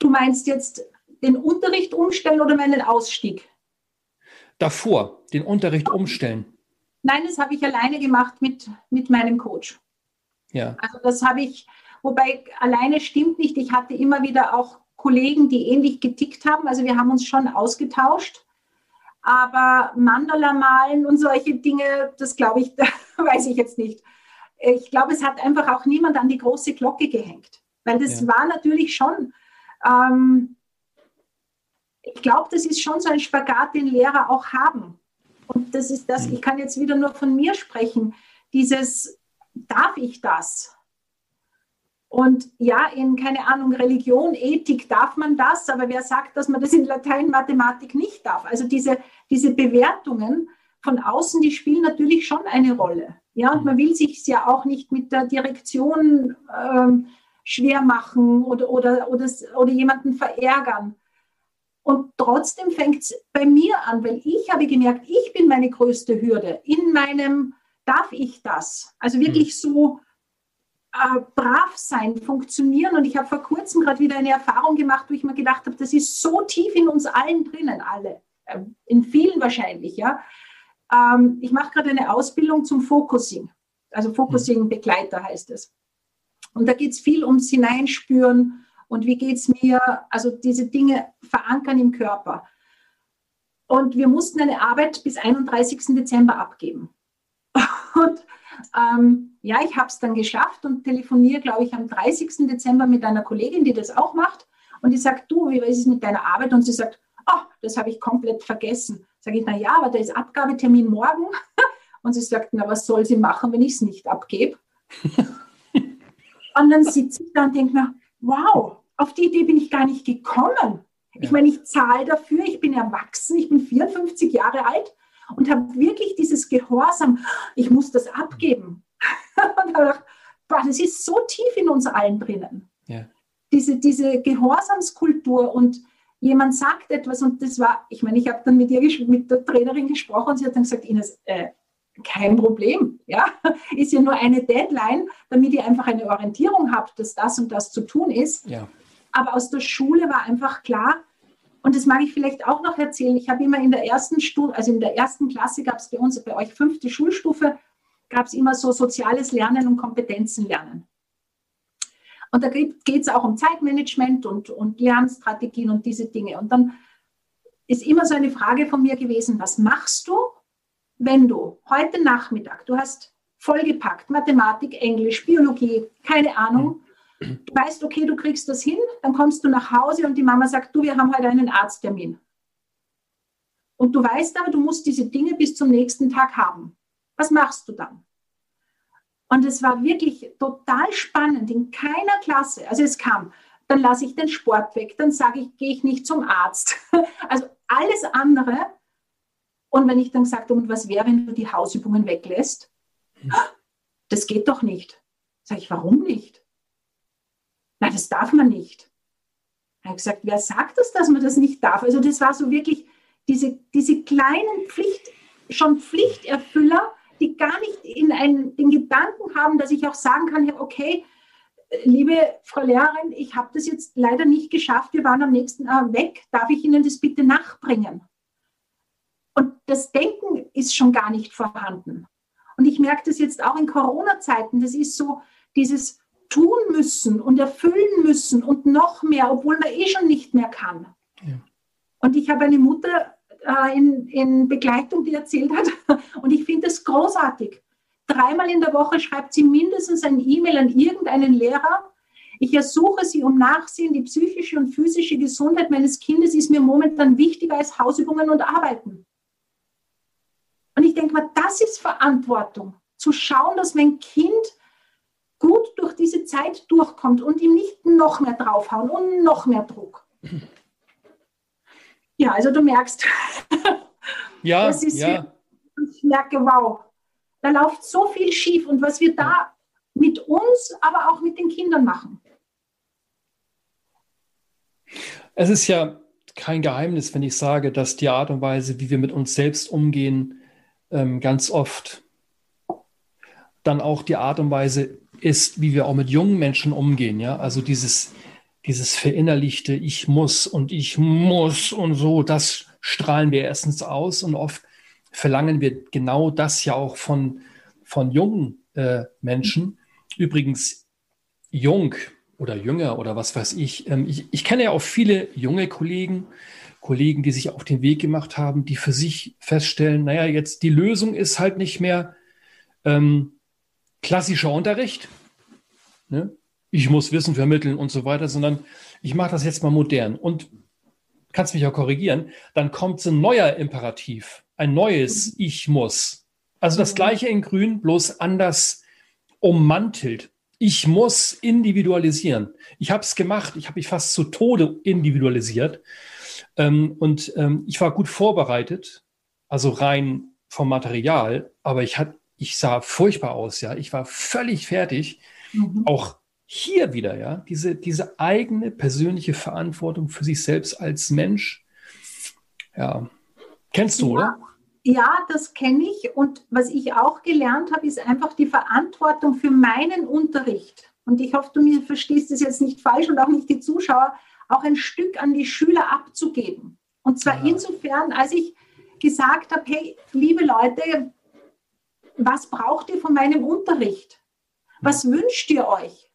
du meinst jetzt den Unterricht umstellen oder meinen Ausstieg? Davor, den Unterricht umstellen. Nein, das habe ich alleine gemacht mit, mit meinem Coach. Ja. Also das habe ich, wobei alleine stimmt nicht. Ich hatte immer wieder auch Kollegen, die ähnlich getickt haben. Also wir haben uns schon ausgetauscht. Aber Mandala malen und solche Dinge, das glaube ich, da weiß ich jetzt nicht. Ich glaube, es hat einfach auch niemand an die große Glocke gehängt. Weil das ja. war natürlich schon, ähm, ich glaube, das ist schon so ein Spagat, den Lehrer auch haben. Und das ist das, mhm. ich kann jetzt wieder nur von mir sprechen, dieses, darf ich das? Und ja, in, keine Ahnung, Religion, Ethik darf man das, aber wer sagt, dass man das in Latein, Mathematik nicht darf? Also diese, diese Bewertungen von außen, die spielen natürlich schon eine Rolle. Ja, und man will sich ja auch nicht mit der Direktion ähm, schwer machen oder, oder, oder, oder jemanden verärgern. Und trotzdem fängt es bei mir an, weil ich habe gemerkt, ich bin meine größte Hürde. In meinem, darf ich das? Also wirklich mhm. so äh, brav sein, funktionieren. Und ich habe vor kurzem gerade wieder eine Erfahrung gemacht, wo ich mir gedacht habe, das ist so tief in uns allen drinnen, alle. Äh, in vielen wahrscheinlich, ja. Ähm, ich mache gerade eine Ausbildung zum Focusing. Also Focusing-Begleiter heißt es. Und da geht es viel ums Hineinspüren, und wie geht es mir, also diese Dinge verankern im Körper. Und wir mussten eine Arbeit bis 31. Dezember abgeben. Und ähm, ja, ich habe es dann geschafft und telefoniere, glaube ich, am 30. Dezember mit einer Kollegin, die das auch macht. Und die sagt, du, wie ist es mit deiner Arbeit? Und sie sagt, oh, das habe ich komplett vergessen. Sage ich, na ja, aber da ist Abgabetermin morgen. Und sie sagt, na, was soll sie machen, wenn ich es nicht abgebe? und dann sitze ich da und denke mir, wow, auf die Idee bin ich gar nicht gekommen. Ja. Ich meine, ich zahle dafür, ich bin erwachsen, ich bin 54 Jahre alt und habe wirklich dieses Gehorsam, ich muss das abgeben. und habe gedacht, boah, das ist so tief in uns allen drinnen. Ja. Diese, diese Gehorsamskultur und jemand sagt etwas und das war, ich meine, ich habe dann mit ihr, mit der Trainerin gesprochen und sie hat dann gesagt, Ines, äh, kein Problem, ja, ist ja nur eine Deadline, damit ihr einfach eine Orientierung habt, dass das und das zu tun ist. Ja. Aber aus der Schule war einfach klar, und das mag ich vielleicht auch noch erzählen. Ich habe immer in der ersten Stufe, also in der ersten Klasse gab es bei uns, bei euch fünfte Schulstufe, gab es immer so soziales Lernen und Kompetenzen lernen. Und da geht es auch um Zeitmanagement und, und Lernstrategien und diese Dinge. Und dann ist immer so eine Frage von mir gewesen, was machst du, wenn du heute Nachmittag, du hast vollgepackt, Mathematik, Englisch, Biologie, keine Ahnung, du weißt, okay, du kriegst das hin, dann kommst du nach Hause und die Mama sagt, du, wir haben heute einen Arzttermin. Und du weißt aber, du musst diese Dinge bis zum nächsten Tag haben. Was machst du dann? Und es war wirklich total spannend in keiner Klasse. Also es kam, dann lasse ich den Sport weg, dann sage ich, gehe ich nicht zum Arzt. Also alles andere. Und wenn ich dann gesagt habe, und was wäre, wenn du die Hausübungen weglässt? Das geht doch nicht. Sage ich, warum nicht? Nein, das darf man nicht. Ich habe gesagt, wer sagt das, dass man das nicht darf? Also das war so wirklich diese, diese kleinen Pflicht, schon Pflichterfüller, die gar nicht in einen, den Gedanken haben, dass ich auch sagen kann, okay, liebe Frau Lehrerin, ich habe das jetzt leider nicht geschafft, wir waren am nächsten Tag weg, darf ich Ihnen das bitte nachbringen? Und das Denken ist schon gar nicht vorhanden. Und ich merke das jetzt auch in Corona-Zeiten, das ist so dieses tun müssen und erfüllen müssen und noch mehr, obwohl man eh schon nicht mehr kann. Ja. Und ich habe eine Mutter, äh, in, in Begleitung, die erzählt hat. Und ich finde das großartig. Dreimal in der Woche schreibt sie mindestens ein E-Mail an irgendeinen Lehrer. Ich ersuche Sie um Nachsehen. Die psychische und physische Gesundheit meines Kindes ist mir momentan wichtiger als Hausübungen und Arbeiten. Und ich denke mal, das ist Verantwortung. Zu schauen, dass mein Kind gut durch diese Zeit durchkommt und ihm nicht noch mehr draufhauen und noch mehr Druck. Ja, also du merkst, ja, das ist ja. ich merke, wow, da läuft so viel schief und was wir da mit uns, aber auch mit den Kindern machen. Es ist ja kein Geheimnis, wenn ich sage, dass die Art und Weise, wie wir mit uns selbst umgehen, ähm, ganz oft dann auch die Art und Weise ist, wie wir auch mit jungen Menschen umgehen. Ja, also dieses dieses verinnerlichte Ich muss und ich muss und so, das strahlen wir erstens aus und oft verlangen wir genau das ja auch von, von jungen äh, Menschen. Übrigens, jung oder jünger oder was weiß ich. Ähm, ich. Ich kenne ja auch viele junge Kollegen, Kollegen, die sich auf den Weg gemacht haben, die für sich feststellen, naja, jetzt die Lösung ist halt nicht mehr ähm, klassischer Unterricht. Ne? ich muss Wissen vermitteln und so weiter, sondern ich mache das jetzt mal modern. Und kannst mich auch korrigieren, dann kommt ein neuer Imperativ, ein neues Ich muss. Also das gleiche in Grün, bloß anders ummantelt. Ich muss individualisieren. Ich habe es gemacht, ich habe mich fast zu Tode individualisiert. Ähm, und ähm, ich war gut vorbereitet, also rein vom Material, aber ich, hat, ich sah furchtbar aus, ja. Ich war völlig fertig, mhm. auch hier wieder, ja, diese, diese eigene persönliche Verantwortung für sich selbst als Mensch. Ja, kennst du, ja, oder? Ja, das kenne ich. Und was ich auch gelernt habe, ist einfach die Verantwortung für meinen Unterricht. Und ich hoffe, du mir verstehst es jetzt nicht falsch und auch nicht die Zuschauer, auch ein Stück an die Schüler abzugeben. Und zwar ja. insofern, als ich gesagt habe, hey, liebe Leute, was braucht ihr von meinem Unterricht? Was wünscht ihr euch?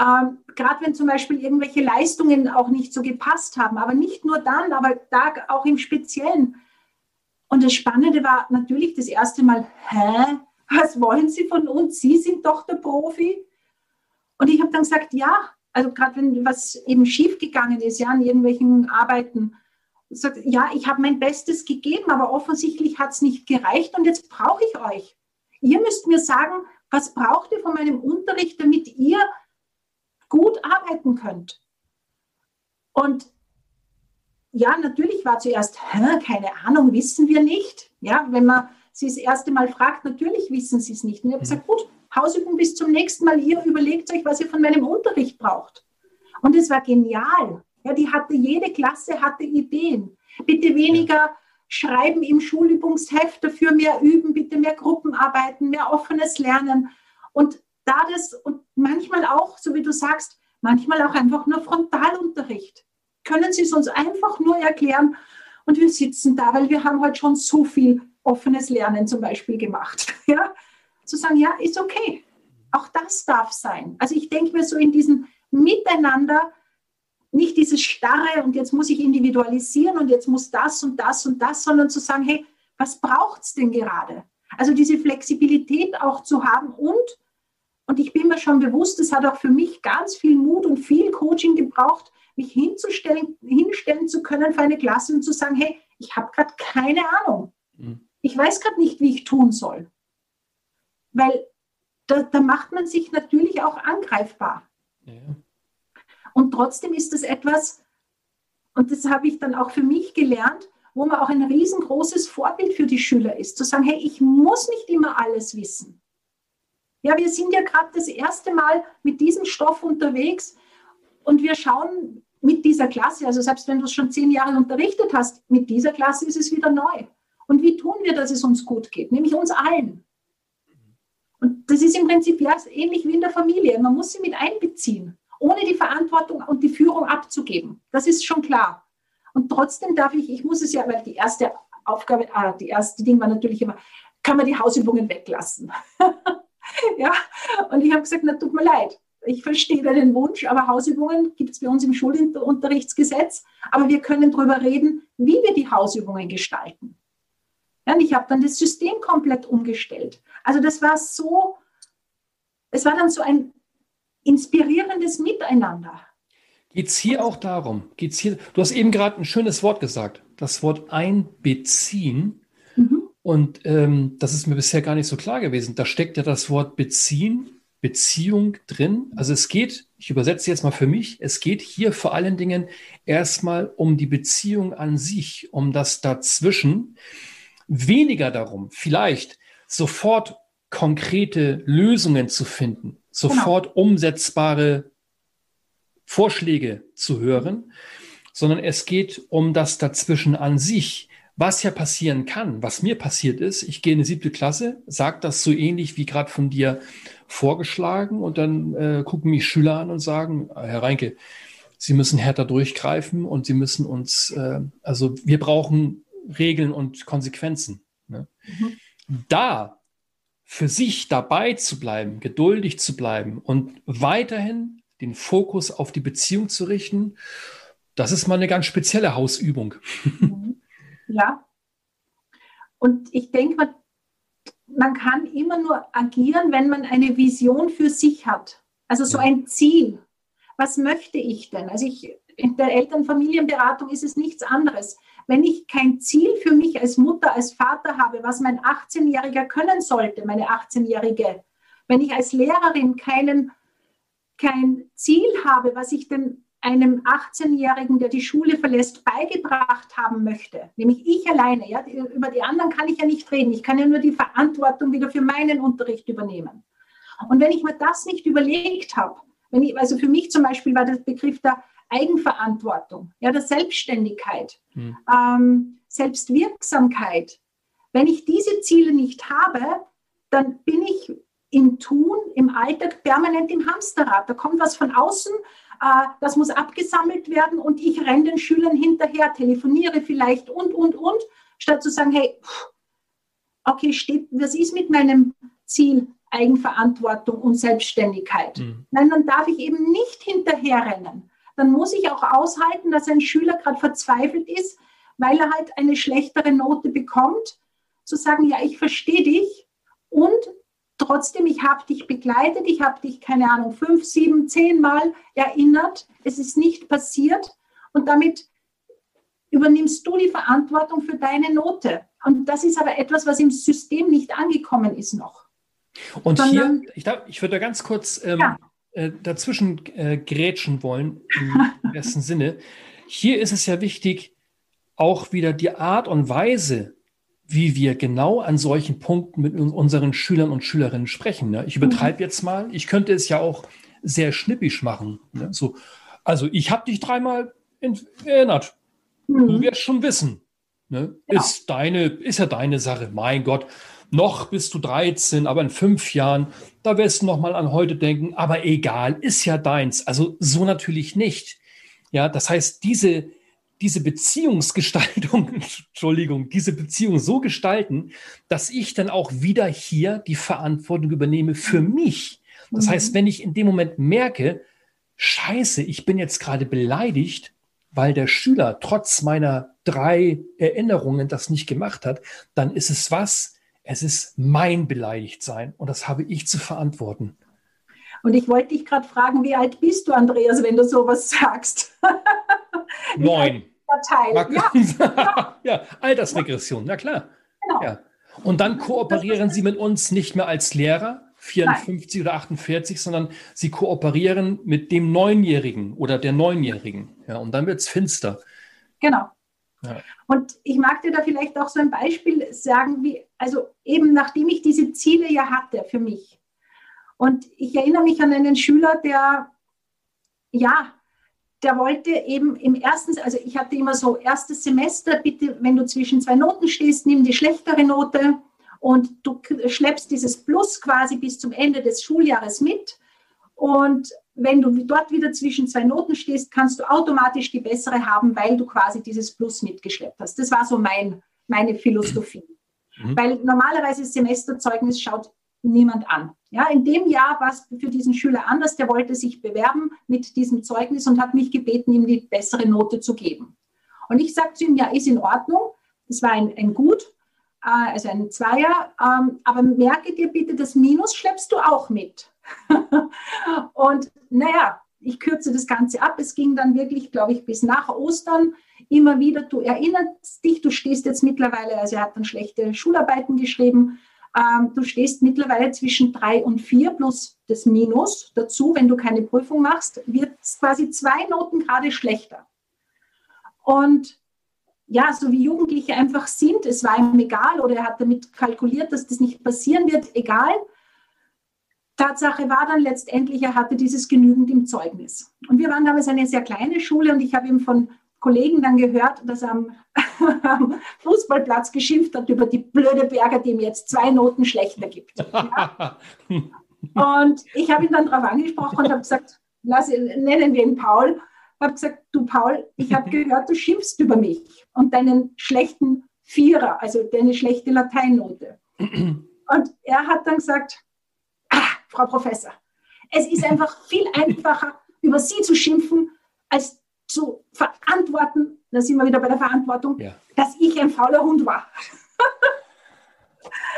Ähm, Gerade wenn zum Beispiel irgendwelche Leistungen auch nicht so gepasst haben, aber nicht nur dann, aber da auch im Speziellen. Und das Spannende war natürlich das erste Mal, hä, was wollen Sie von uns? Sie sind doch der Profi. Und ich habe dann gesagt, ja, also gerade wenn was eben schiefgegangen ist, ja, an irgendwelchen Arbeiten, sagt, ja, ich habe mein Bestes gegeben, aber offensichtlich hat es nicht gereicht und jetzt brauche ich euch. Ihr müsst mir sagen, was braucht ihr von meinem Unterricht, damit ihr gut arbeiten könnt. Und ja, natürlich war zuerst, keine Ahnung, wissen wir nicht. Ja, wenn man sie das erste Mal fragt, natürlich wissen sie es nicht. Und ich habe mhm. gesagt, gut, Hausübung bis zum nächsten Mal. Ihr überlegt euch, was ihr von meinem Unterricht braucht. Und es war genial. Ja, die hatte, jede Klasse hatte Ideen. Bitte weniger schreiben im Schulübungsheft, dafür mehr üben, bitte mehr Gruppenarbeiten, mehr offenes Lernen. Und da das, und manchmal auch, so wie du sagst, manchmal auch einfach nur Frontalunterricht. Können Sie es uns einfach nur erklären? Und wir sitzen da, weil wir haben heute schon so viel offenes Lernen zum Beispiel gemacht. Ja? Zu sagen, ja, ist okay. Auch das darf sein. Also ich denke mir so in diesem Miteinander, nicht dieses Starre und jetzt muss ich individualisieren und jetzt muss das und das und das, sondern zu sagen, hey, was braucht es denn gerade? Also diese Flexibilität auch zu haben und, und ich bin mir schon bewusst, es hat auch für mich ganz viel Mut und viel Coaching gebraucht, mich hinzustellen, hinstellen zu können für eine Klasse und zu sagen, hey, ich habe gerade keine Ahnung. Mhm. Ich weiß gerade nicht, wie ich tun soll. Weil da, da, macht man sich natürlich auch angreifbar. Ja. Und trotzdem ist es etwas, und das habe ich dann auch für mich gelernt, wo man auch ein riesengroßes Vorbild für die Schüler ist, zu sagen, hey, ich muss nicht immer alles wissen. Ja, wir sind ja gerade das erste Mal mit diesem Stoff unterwegs und wir schauen mit dieser Klasse, also selbst wenn du es schon zehn Jahre unterrichtet hast, mit dieser Klasse ist es wieder neu. Und wie tun wir, dass es uns gut geht? Nämlich uns allen. Und das ist im Prinzip ja ähnlich wie in der Familie. Man muss sie mit einbeziehen, ohne die Verantwortung und die Führung abzugeben. Das ist schon klar. Und trotzdem darf ich, ich muss es ja, weil die erste Aufgabe, ah, die erste Ding war natürlich immer, kann man die Hausübungen weglassen? ja, und ich habe gesagt, na tut mir leid, ich verstehe deinen Wunsch, aber Hausübungen gibt es bei uns im Schulunterrichtsgesetz. Aber wir können darüber reden, wie wir die Hausübungen gestalten. Ja, und ich habe dann das System komplett umgestellt. Also das war so, es war dann so ein inspirierendes Miteinander. Geht es hier auch darum, geht's hier, du hast eben gerade ein schönes Wort gesagt, das Wort einbeziehen. Mhm. Und ähm, das ist mir bisher gar nicht so klar gewesen. Da steckt ja das Wort beziehen Beziehung drin. Also es geht, ich übersetze jetzt mal für mich, es geht hier vor allen Dingen erstmal um die Beziehung an sich, um das dazwischen. Weniger darum, vielleicht sofort konkrete Lösungen zu finden, sofort genau. umsetzbare Vorschläge zu hören, sondern es geht um das dazwischen an sich was ja passieren kann, was mir passiert ist, ich gehe in die siebte Klasse, sage das so ähnlich wie gerade von dir vorgeschlagen und dann äh, gucken mich Schüler an und sagen, Herr Reinke, Sie müssen härter durchgreifen und Sie müssen uns, äh, also wir brauchen Regeln und Konsequenzen. Ne? Mhm. Da für sich dabei zu bleiben, geduldig zu bleiben und weiterhin den Fokus auf die Beziehung zu richten, das ist mal eine ganz spezielle Hausübung. Mhm. Ja. Und ich denke, man kann immer nur agieren, wenn man eine Vision für sich hat. Also so ein Ziel. Was möchte ich denn? Also ich, in der Elternfamilienberatung ist es nichts anderes. Wenn ich kein Ziel für mich als Mutter, als Vater habe, was mein 18-Jähriger können sollte, meine 18-Jährige, wenn ich als Lehrerin keinen, kein Ziel habe, was ich denn einem 18-Jährigen, der die Schule verlässt, beigebracht haben möchte, nämlich ich alleine, ja, über die anderen kann ich ja nicht reden, ich kann ja nur die Verantwortung wieder für meinen Unterricht übernehmen. Und wenn ich mir das nicht überlegt habe, wenn ich, also für mich zum Beispiel war der Begriff der Eigenverantwortung, ja, der Selbstständigkeit, hm. ähm, Selbstwirksamkeit. Wenn ich diese Ziele nicht habe, dann bin ich im Tun, im Alltag permanent im Hamsterrad. Da kommt was von außen, äh, das muss abgesammelt werden und ich renne den Schülern hinterher, telefoniere vielleicht und, und, und, statt zu sagen, hey, okay, steht, was ist mit meinem Ziel Eigenverantwortung und Selbstständigkeit? Mhm. Nein, dann darf ich eben nicht hinterherrennen. Dann muss ich auch aushalten, dass ein Schüler gerade verzweifelt ist, weil er halt eine schlechtere Note bekommt, zu sagen, ja, ich verstehe dich und Trotzdem, ich habe dich begleitet, ich habe dich, keine Ahnung, fünf, sieben, zehn Mal erinnert. Es ist nicht passiert und damit übernimmst du die Verantwortung für deine Note. Und das ist aber etwas, was im System nicht angekommen ist noch. Und Sondern, hier, ich, darf, ich würde da ganz kurz ähm, ja. Äh, dazwischen äh, grätschen wollen, im besten Sinne. Hier ist es ja wichtig, auch wieder die Art und Weise, wie wir genau an solchen Punkten mit unseren Schülern und Schülerinnen sprechen. Ne? Ich übertreibe mhm. jetzt mal, ich könnte es ja auch sehr schnippisch machen. Ne? So, also ich habe dich dreimal erinnert. Mhm. Du wirst schon wissen. Ne? Ja. Ist, deine, ist ja deine Sache. Mein Gott, noch bist du 13, aber in fünf Jahren, da wirst du noch mal an heute denken. Aber egal, ist ja deins. Also so natürlich nicht. Ja, das heißt, diese, diese Beziehungsgestaltung, Entschuldigung, diese Beziehung so gestalten, dass ich dann auch wieder hier die Verantwortung übernehme für mich. Das mhm. heißt, wenn ich in dem Moment merke, scheiße, ich bin jetzt gerade beleidigt, weil der Schüler trotz meiner drei Erinnerungen das nicht gemacht hat, dann ist es was? Es ist mein Beleidigtsein und das habe ich zu verantworten. Und ich wollte dich gerade fragen, wie alt bist du, Andreas, wenn du sowas sagst? Neun. Ja. ja, Altersregression, na klar. Genau. Ja. Und dann kooperieren Sie mit uns nicht mehr als Lehrer, 54 Nein. oder 48, sondern Sie kooperieren mit dem Neunjährigen oder der Neunjährigen. Ja, und dann wird es finster. Genau. Und ich mag dir da vielleicht auch so ein Beispiel sagen, wie, also eben nachdem ich diese Ziele ja hatte für mich. Und ich erinnere mich an einen Schüler, der, ja, der wollte eben im ersten, also ich hatte immer so, erstes Semester, bitte, wenn du zwischen zwei Noten stehst, nimm die schlechtere Note und du schleppst dieses Plus quasi bis zum Ende des Schuljahres mit. Und wenn du dort wieder zwischen zwei Noten stehst, kannst du automatisch die bessere haben, weil du quasi dieses Plus mitgeschleppt hast. Das war so mein, meine Philosophie. Mhm. Weil normalerweise Semesterzeugnis schaut niemand an. Ja, in dem Jahr war es für diesen Schüler anders. Der wollte sich bewerben mit diesem Zeugnis und hat mich gebeten, ihm die bessere Note zu geben. Und ich sagte zu ihm, ja, ist in Ordnung. Das war ein, ein Gut, äh, also ein Zweier. Ähm, aber merke dir bitte, das Minus schleppst du auch mit. und naja, ich kürze das Ganze ab. Es ging dann wirklich, glaube ich, bis nach Ostern immer wieder. Du erinnerst dich, du stehst jetzt mittlerweile, also er hat dann schlechte Schularbeiten geschrieben. Ähm, du stehst mittlerweile zwischen drei und vier plus das Minus dazu. Wenn du keine Prüfung machst, wird es quasi zwei Noten gerade schlechter. Und ja, so wie Jugendliche einfach sind, es war ihm egal oder er hat damit kalkuliert, dass das nicht passieren wird, egal. Tatsache war dann letztendlich, er hatte dieses genügend im Zeugnis. Und wir waren damals eine sehr kleine Schule und ich habe ihm von Kollegen dann gehört, dass er am, am Fußballplatz geschimpft hat über die blöde Berger, die ihm jetzt zwei Noten schlechter gibt. Ja? Und ich habe ihn dann darauf angesprochen und habe gesagt, lass, nennen wir ihn Paul, habe gesagt, du Paul, ich habe gehört, du schimpfst über mich und deinen schlechten Vierer, also deine schlechte Lateinnote. Und er hat dann gesagt, Frau Professor. Es ist einfach viel einfacher, über Sie zu schimpfen, als zu verantworten, da sind wir wieder bei der Verantwortung, ja. dass ich ein fauler Hund war.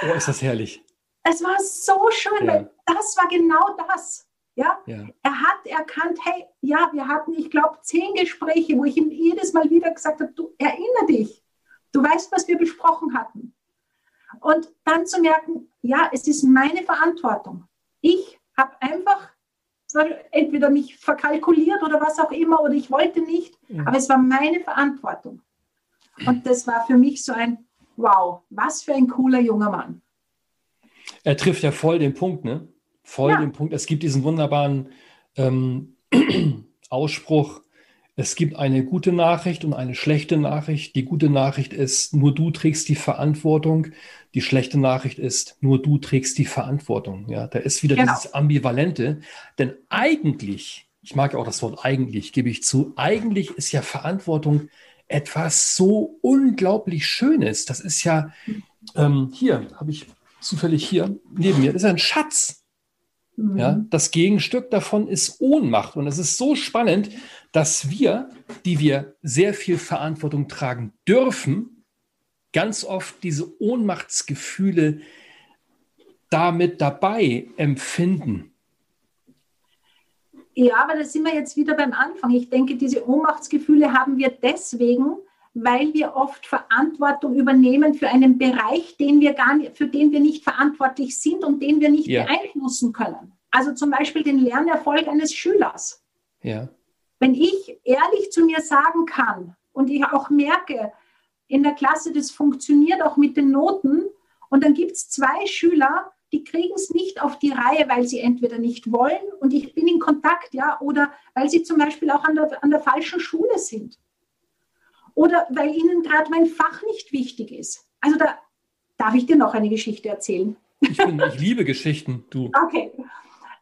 oh, ist das herrlich. Es war so schön, ja. weil das war genau das. Ja? ja? Er hat erkannt, hey, ja, wir hatten, ich glaube, zehn Gespräche, wo ich ihm jedes Mal wieder gesagt habe, du erinner dich, du weißt, was wir besprochen hatten. Und dann zu merken, ja, es ist meine Verantwortung. Ich habe einfach entweder mich verkalkuliert oder was auch immer oder ich wollte nicht, ja. aber es war meine Verantwortung. Und das war für mich so ein Wow, was für ein cooler junger Mann. Er trifft ja voll den Punkt, ne? Voll ja. den Punkt. Es gibt diesen wunderbaren ähm, Ausspruch, es gibt eine gute Nachricht und eine schlechte Nachricht. Die gute Nachricht ist, nur du trägst die Verantwortung. Die schlechte Nachricht ist, nur du trägst die Verantwortung. Ja, da ist wieder genau. dieses Ambivalente. Denn eigentlich, ich mag auch das Wort eigentlich, gebe ich zu, eigentlich ist ja Verantwortung etwas so unglaublich Schönes. Das ist ja, ähm, hier habe ich zufällig hier neben mir, das ist ein Schatz. Mhm. Ja, das Gegenstück davon ist Ohnmacht. Und es ist so spannend, dass wir, die wir sehr viel Verantwortung tragen dürfen, ganz oft diese Ohnmachtsgefühle damit dabei empfinden. Ja, aber da sind wir jetzt wieder beim Anfang. Ich denke, diese Ohnmachtsgefühle haben wir deswegen, weil wir oft Verantwortung übernehmen für einen Bereich, den wir gar nicht, für den wir nicht verantwortlich sind und den wir nicht ja. beeinflussen können. Also zum Beispiel den Lernerfolg eines Schülers. Ja. Wenn ich ehrlich zu mir sagen kann und ich auch merke, in der Klasse, das funktioniert auch mit den Noten. Und dann gibt es zwei Schüler, die kriegen es nicht auf die Reihe, weil sie entweder nicht wollen und ich bin in Kontakt, ja, oder weil sie zum Beispiel auch an der, an der falschen Schule sind. Oder weil ihnen gerade mein Fach nicht wichtig ist. Also da darf ich dir noch eine Geschichte erzählen. Ich, bin, ich liebe Geschichten, du. Okay.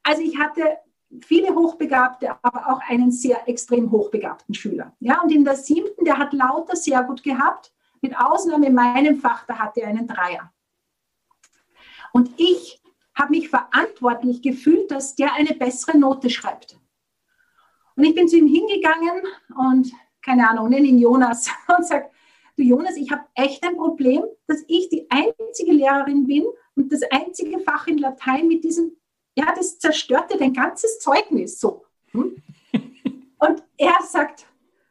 Also ich hatte viele Hochbegabte, aber auch einen sehr extrem hochbegabten Schüler. Ja, und in der siebten, der hat lauter sehr gut gehabt, mit Ausnahme in meinem Fach, da hatte er einen Dreier. Und ich habe mich verantwortlich gefühlt, dass der eine bessere Note schreibt. Und ich bin zu ihm hingegangen und, keine Ahnung, nenne ihn Jonas und sage, du Jonas, ich habe echt ein Problem, dass ich die einzige Lehrerin bin und das einzige Fach in Latein mit diesem, ja, das zerstörte dein ganzes Zeugnis so. Hm? Und er sagt,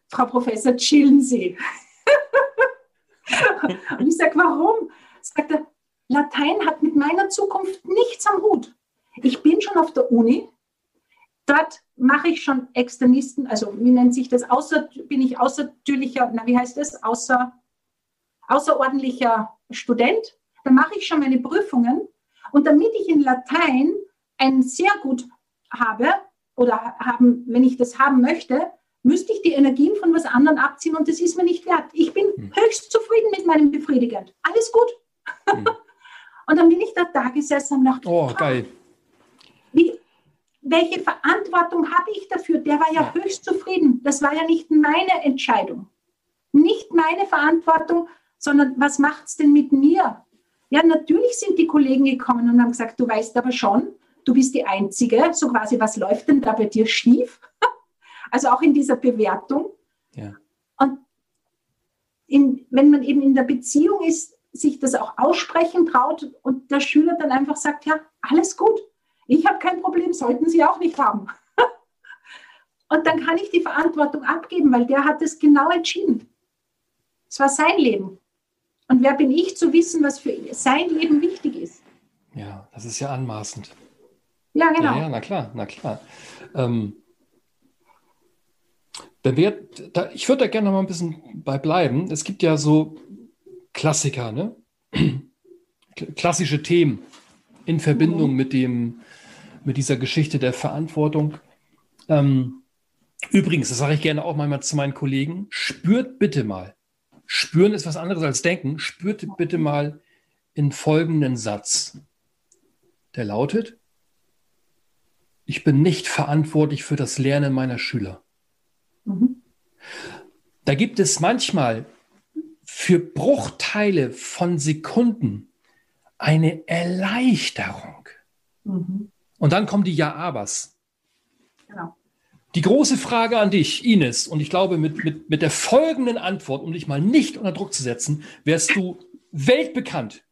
Frau Professor, chillen Sie. und ich sage, warum? Sagt er, Latein hat mit meiner Zukunft nichts am Hut. Ich bin schon auf der Uni. Dort mache ich schon Externisten, also wie nennt sich das? Außer, bin ich außertürlicher, na, wie heißt das? Außer, außerordentlicher Student. Da mache ich schon meine Prüfungen. Und damit ich in Latein ein sehr gut habe oder haben, wenn ich das haben möchte, müsste ich die Energien von was anderem abziehen und das ist mir nicht wert. Ich bin hm. höchst zufrieden mit meinem Befriedigend. Alles gut. Hm. Und dann bin ich da, da gesessen und dachte, oh, geil. Wie, welche Verantwortung habe ich dafür? Der war ja, ja höchst zufrieden. Das war ja nicht meine Entscheidung. Nicht meine Verantwortung, sondern was macht es denn mit mir? Ja, natürlich sind die Kollegen gekommen und haben gesagt, du weißt aber schon, du bist die Einzige, so quasi, was läuft denn da bei dir schief? Also auch in dieser Bewertung. Ja. Und in, wenn man eben in der Beziehung ist, sich das auch aussprechen traut und der Schüler dann einfach sagt, ja, alles gut, ich habe kein Problem, sollten Sie auch nicht haben. und dann kann ich die Verantwortung abgeben, weil der hat es genau entschieden. Es war sein Leben. Und wer bin ich zu wissen, was für sein Leben wichtig ist? Ja, das ist ja anmaßend. Ja, genau. Ja, ja na klar, na klar. Ähm, wir, da, ich würde da gerne noch mal ein bisschen bei bleiben. Es gibt ja so Klassiker, ne? Klassische Themen in Verbindung mhm. mit dem, mit dieser Geschichte der Verantwortung. Ähm, übrigens, das sage ich gerne auch manchmal zu meinen Kollegen, spürt bitte mal. Spüren ist was anderes als denken. Spürt bitte mal in folgenden Satz. Der lautet, ich bin nicht verantwortlich für das Lernen meiner Schüler. Mhm. Da gibt es manchmal für Bruchteile von Sekunden eine Erleichterung. Mhm. Und dann kommen die Ja-Abers. Genau. Die große Frage an dich, Ines, und ich glaube, mit, mit, mit der folgenden Antwort, um dich mal nicht unter Druck zu setzen, wärst du weltbekannt.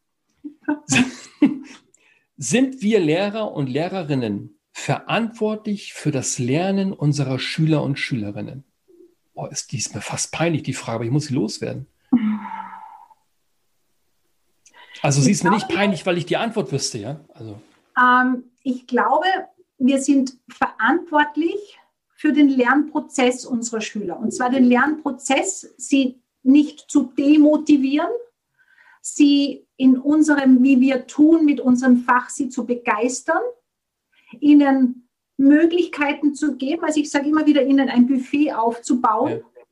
Sind wir Lehrer und Lehrerinnen verantwortlich für das Lernen unserer Schüler und Schülerinnen? Oh, ist dies mir fast peinlich, die Frage, aber ich muss sie loswerden. Also sie ist mir nicht peinlich, weil ich die Antwort wüsste, ja? Also. Ähm, ich glaube, wir sind verantwortlich für den Lernprozess unserer Schüler. Und zwar den Lernprozess, sie nicht zu demotivieren, sie in unserem, wie wir tun, mit unserem Fach, sie zu begeistern, ihnen Möglichkeiten zu geben. Also ich sage immer wieder, ihnen ein Buffet aufzubauen. Ja.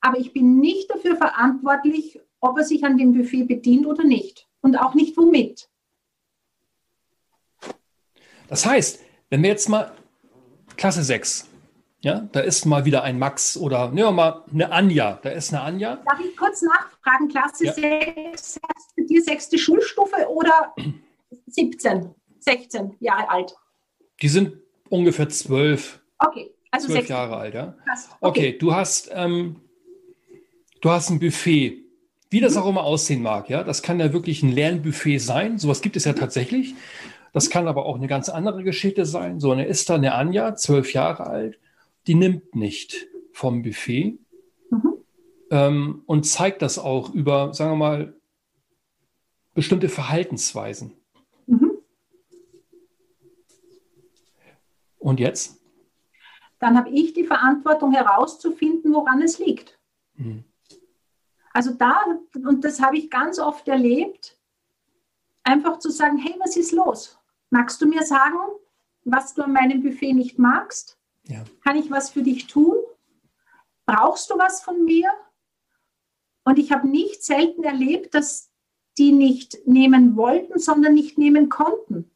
Aber ich bin nicht dafür verantwortlich, ob er sich an dem Buffet bedient oder nicht. Und auch nicht womit. Das heißt, wenn wir jetzt mal Klasse 6, ja, da ist mal wieder ein Max oder nehmen wir mal eine Anja, da ist eine Anja. Darf ich kurz nachfragen, Klasse ja. 6, für die sechste Schulstufe oder 17, 16 Jahre alt? Die sind ungefähr zwölf. Okay, also zwölf Jahre alt, ja. Okay. okay, du hast, ähm, du hast ein Buffet, wie das mhm. auch immer aussehen mag, ja. Das kann ja wirklich ein Lernbuffet sein. Sowas gibt es ja tatsächlich. Das kann aber auch eine ganz andere Geschichte sein. So eine ist da eine Anja, zwölf Jahre alt, die nimmt nicht vom Buffet mhm. ähm, und zeigt das auch über, sagen wir mal, bestimmte Verhaltensweisen. Und jetzt? Dann habe ich die Verantwortung herauszufinden, woran es liegt. Hm. Also da, und das habe ich ganz oft erlebt, einfach zu sagen, hey, was ist los? Magst du mir sagen, was du an meinem Buffet nicht magst? Ja. Kann ich was für dich tun? Brauchst du was von mir? Und ich habe nicht selten erlebt, dass die nicht nehmen wollten, sondern nicht nehmen konnten.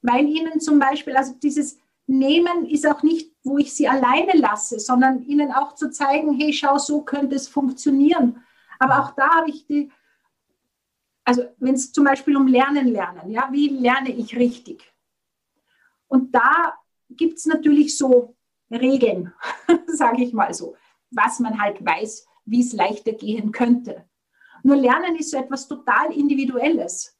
Weil ihnen zum Beispiel, also dieses Nehmen ist auch nicht, wo ich sie alleine lasse, sondern ihnen auch zu zeigen, hey, schau, so könnte es funktionieren. Aber auch da habe ich die, also wenn es zum Beispiel um Lernen lernen, ja, wie lerne ich richtig? Und da gibt es natürlich so Regeln, sage ich mal so, was man halt weiß, wie es leichter gehen könnte. Nur Lernen ist so etwas total Individuelles.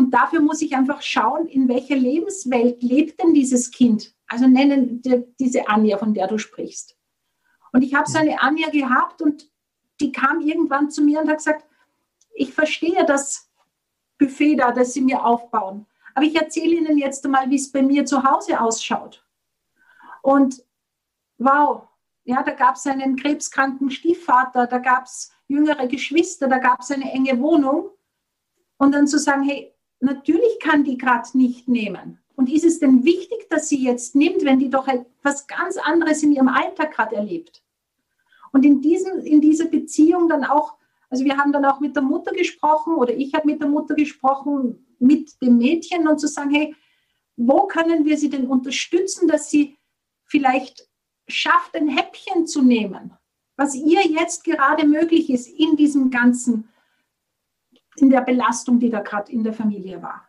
Und dafür muss ich einfach schauen, in welcher Lebenswelt lebt denn dieses Kind. Also nennen die, diese Anja, von der du sprichst. Und ich habe so eine Anja gehabt und die kam irgendwann zu mir und hat gesagt, ich verstehe das Buffet da, das sie mir aufbauen. Aber ich erzähle Ihnen jetzt einmal, wie es bei mir zu Hause ausschaut. Und wow, ja, da gab es einen krebskranken Stiefvater, da gab es jüngere Geschwister, da gab es eine enge Wohnung. Und dann zu sagen, hey, natürlich kann die gerade nicht nehmen. Und ist es denn wichtig, dass sie jetzt nimmt, wenn die doch etwas ganz anderes in ihrem Alltag gerade erlebt? Und in, diesem, in dieser Beziehung dann auch, also wir haben dann auch mit der Mutter gesprochen oder ich habe mit der Mutter gesprochen, mit dem Mädchen und zu sagen, hey, wo können wir sie denn unterstützen, dass sie vielleicht schafft, ein Häppchen zu nehmen, was ihr jetzt gerade möglich ist in diesem ganzen, in der Belastung, die da gerade in der Familie war.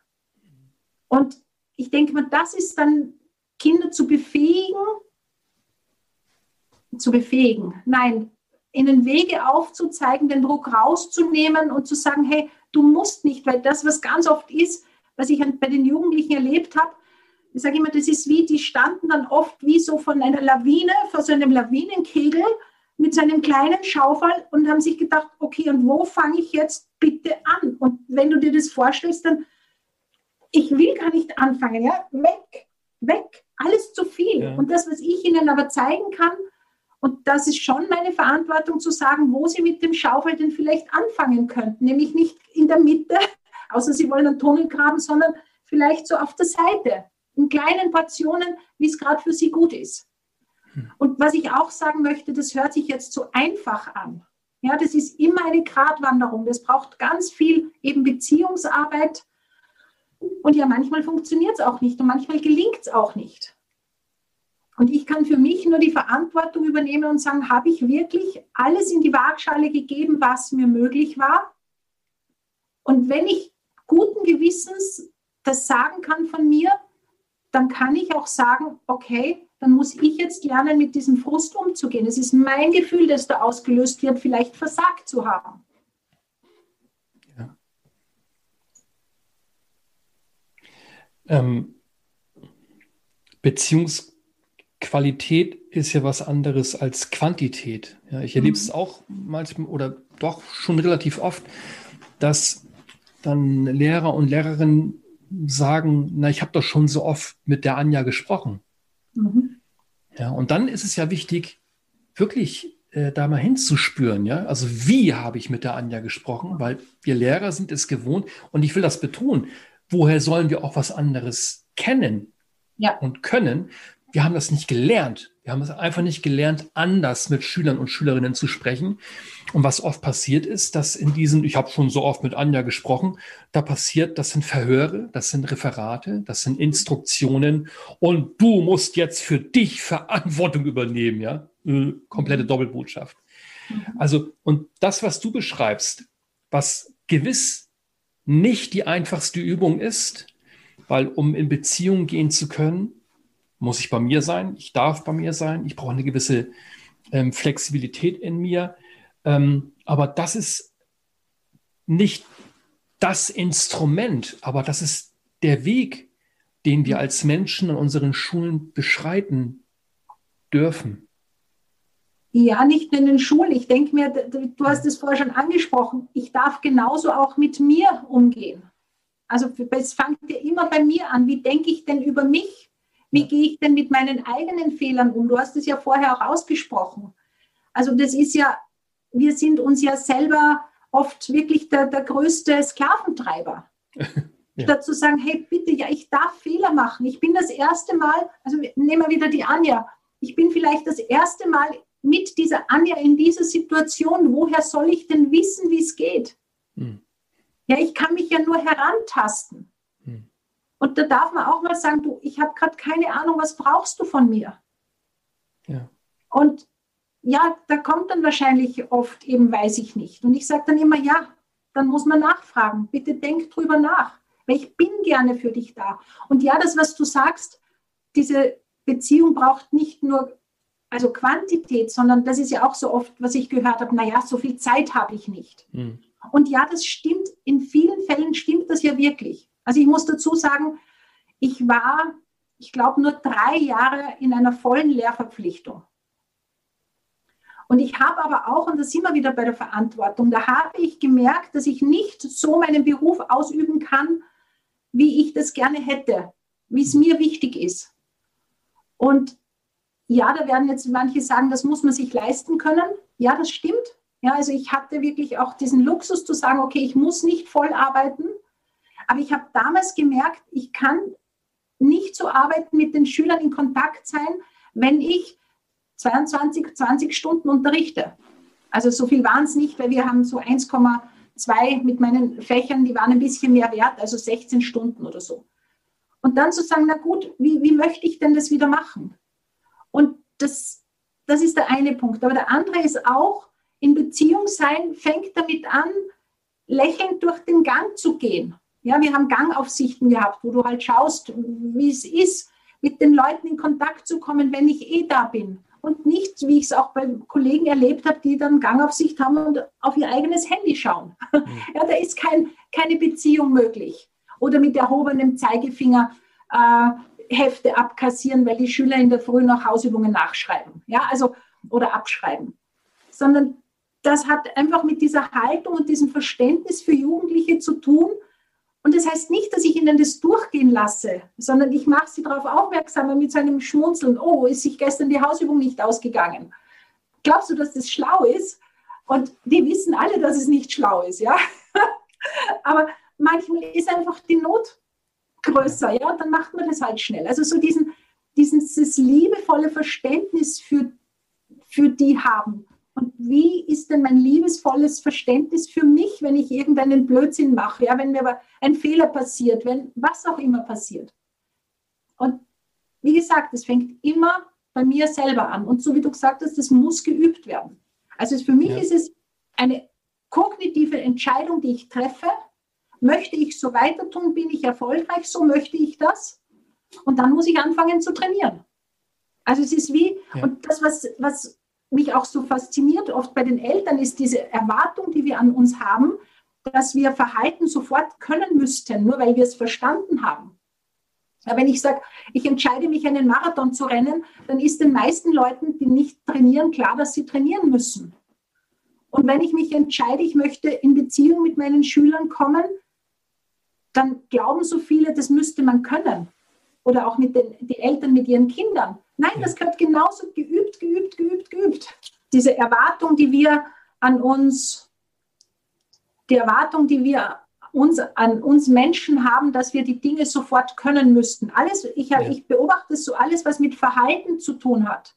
Und ich denke mal, das ist dann Kinder zu befähigen, zu befähigen, nein, ihnen Wege aufzuzeigen, den Druck rauszunehmen und zu sagen, hey, du musst nicht, weil das, was ganz oft ist, was ich bei den Jugendlichen erlebt habe, ich sage immer, das ist wie, die standen dann oft wie so von einer Lawine, vor so einem Lawinenkegel mit so einem kleinen Schaufel und haben sich gedacht, okay, und wo fange ich jetzt bitte an? Und wenn du dir das vorstellst, dann, ich will gar nicht anfangen, ja, weg, weg, alles zu viel. Ja. Und das, was ich ihnen aber zeigen kann, und das ist schon meine Verantwortung zu sagen, wo sie mit dem Schaufel denn vielleicht anfangen könnten, nämlich nicht in der Mitte, außer sie wollen einen Tunnel graben, sondern vielleicht so auf der Seite in kleinen Portionen, wie es gerade für sie gut ist. Und was ich auch sagen möchte, das hört sich jetzt so einfach an. Ja, das ist immer eine Gratwanderung. Das braucht ganz viel eben Beziehungsarbeit. Und ja, manchmal funktioniert es auch nicht und manchmal gelingt es auch nicht. Und ich kann für mich nur die Verantwortung übernehmen und sagen, habe ich wirklich alles in die Waagschale gegeben, was mir möglich war? Und wenn ich guten Gewissens das sagen kann von mir, dann kann ich auch sagen, okay, dann muss ich jetzt lernen, mit diesem Frust umzugehen. Es ist mein Gefühl, das da ausgelöst wird, vielleicht versagt zu haben. Ja. Ähm, Beziehungsqualität ist ja was anderes als Quantität. Ja, ich erlebe mhm. es auch manchmal oder doch schon relativ oft, dass dann Lehrer und Lehrerinnen sagen, na, ich habe doch schon so oft mit der Anja gesprochen. Mhm. Ja, und dann ist es ja wichtig, wirklich äh, da mal hinzuspüren, ja. Also wie habe ich mit der Anja gesprochen? Weil wir Lehrer sind es gewohnt und ich will das betonen. Woher sollen wir auch was anderes kennen ja. und können? Wir haben das nicht gelernt. Wir haben es einfach nicht gelernt, anders mit Schülern und Schülerinnen zu sprechen. Und was oft passiert ist, dass in diesen, ich habe schon so oft mit Anja gesprochen, da passiert, das sind Verhöre, das sind Referate, das sind Instruktionen und du musst jetzt für dich Verantwortung übernehmen, ja, äh, komplette Doppelbotschaft. Also, und das, was du beschreibst, was gewiss nicht die einfachste Übung ist, weil um in Beziehung gehen zu können, muss ich bei mir sein, ich darf bei mir sein, ich brauche eine gewisse ähm, Flexibilität in mir. Ähm, aber das ist nicht das Instrument, aber das ist der Weg, den wir als Menschen in unseren Schulen beschreiten dürfen. Ja, nicht nur in den Schulen. Ich denke mir, du hast es vorher schon angesprochen, ich darf genauso auch mit mir umgehen. Also es fängt ja immer bei mir an. Wie denke ich denn über mich? Wie gehe ich denn mit meinen eigenen Fehlern um? Du hast es ja vorher auch ausgesprochen. Also das ist ja wir sind uns ja selber oft wirklich der, der größte Sklaventreiber. ja. Statt zu sagen, hey, bitte, ja, ich darf Fehler machen. Ich bin das erste Mal, also nehmen wir wieder die Anja, ich bin vielleicht das erste Mal mit dieser Anja in dieser Situation. Woher soll ich denn wissen, wie es geht? Hm. Ja, ich kann mich ja nur herantasten. Und da darf man auch mal sagen, du, ich habe gerade keine Ahnung, was brauchst du von mir? Ja. Und ja, da kommt dann wahrscheinlich oft eben, weiß ich nicht. Und ich sage dann immer, ja, dann muss man nachfragen. Bitte denk drüber nach, weil ich bin gerne für dich da. Und ja, das, was du sagst, diese Beziehung braucht nicht nur also Quantität, sondern das ist ja auch so oft, was ich gehört habe, naja, so viel Zeit habe ich nicht. Mhm. Und ja, das stimmt, in vielen Fällen stimmt das ja wirklich. Also ich muss dazu sagen, ich war, ich glaube, nur drei Jahre in einer vollen Lehrverpflichtung. Und ich habe aber auch, und da sind wir wieder bei der Verantwortung, da habe ich gemerkt, dass ich nicht so meinen Beruf ausüben kann, wie ich das gerne hätte, wie es mir wichtig ist. Und ja, da werden jetzt manche sagen, das muss man sich leisten können. Ja, das stimmt. Ja, also ich hatte wirklich auch diesen Luxus zu sagen, okay, ich muss nicht voll arbeiten. Aber ich habe damals gemerkt, ich kann nicht so arbeiten mit den Schülern in Kontakt sein, wenn ich 22, 20 Stunden unterrichte. Also so viel waren es nicht, weil wir haben so 1,2 mit meinen Fächern, die waren ein bisschen mehr wert, also 16 Stunden oder so. Und dann zu sagen, na gut, wie, wie möchte ich denn das wieder machen? Und das, das ist der eine Punkt. Aber der andere ist auch, in Beziehung sein fängt damit an, lächelnd durch den Gang zu gehen. Ja, wir haben Gangaufsichten gehabt, wo du halt schaust, wie es ist, mit den Leuten in Kontakt zu kommen, wenn ich eh da bin. Und nicht, wie ich es auch bei Kollegen erlebt habe, die dann Gangaufsicht haben und auf ihr eigenes Handy schauen. Mhm. Ja, da ist kein, keine Beziehung möglich. Oder mit erhobenem Zeigefinger äh, Hefte abkassieren, weil die Schüler in der Früh noch Hausübungen nachschreiben, ja, also oder abschreiben, sondern das hat einfach mit dieser Haltung und diesem Verständnis für Jugendliche zu tun. Und das heißt nicht, dass ich ihnen das durchgehen lasse, sondern ich mache sie darauf aufmerksam mit so einem Schmunzeln. Oh, ist sich gestern die Hausübung nicht ausgegangen? Glaubst du, dass das schlau ist? Und die wissen alle, dass es nicht schlau ist, ja. Aber manchmal ist einfach die Not größer, ja, und dann macht man das halt schnell. Also so diesen, dieses liebevolle Verständnis für, für die haben. Und wie ist denn mein liebesvolles Verständnis für mich, wenn ich irgendeinen Blödsinn mache, ja, wenn mir aber ein Fehler passiert, wenn was auch immer passiert. Und wie gesagt, es fängt immer bei mir selber an. Und so wie du gesagt hast, das muss geübt werden. Also für mich ja. ist es eine kognitive Entscheidung, die ich treffe, Möchte ich so weiter tun? Bin ich erfolgreich? So möchte ich das? Und dann muss ich anfangen zu trainieren. Also es ist wie, ja. und das, was, was mich auch so fasziniert oft bei den Eltern, ist diese Erwartung, die wir an uns haben, dass wir Verhalten sofort können müssten, nur weil wir es verstanden haben. Ja, wenn ich sage, ich entscheide mich, einen Marathon zu rennen, dann ist den meisten Leuten, die nicht trainieren, klar, dass sie trainieren müssen. Und wenn ich mich entscheide, ich möchte in Beziehung mit meinen Schülern kommen, dann glauben so viele, das müsste man können. Oder auch mit den die Eltern mit ihren Kindern. Nein, das gehört genauso geübt, geübt, geübt, geübt. Diese Erwartung, die wir an uns, die Erwartung, die wir uns, an uns Menschen haben, dass wir die Dinge sofort können müssten. Alles, ich, ja. ich beobachte so alles, was mit Verhalten zu tun hat,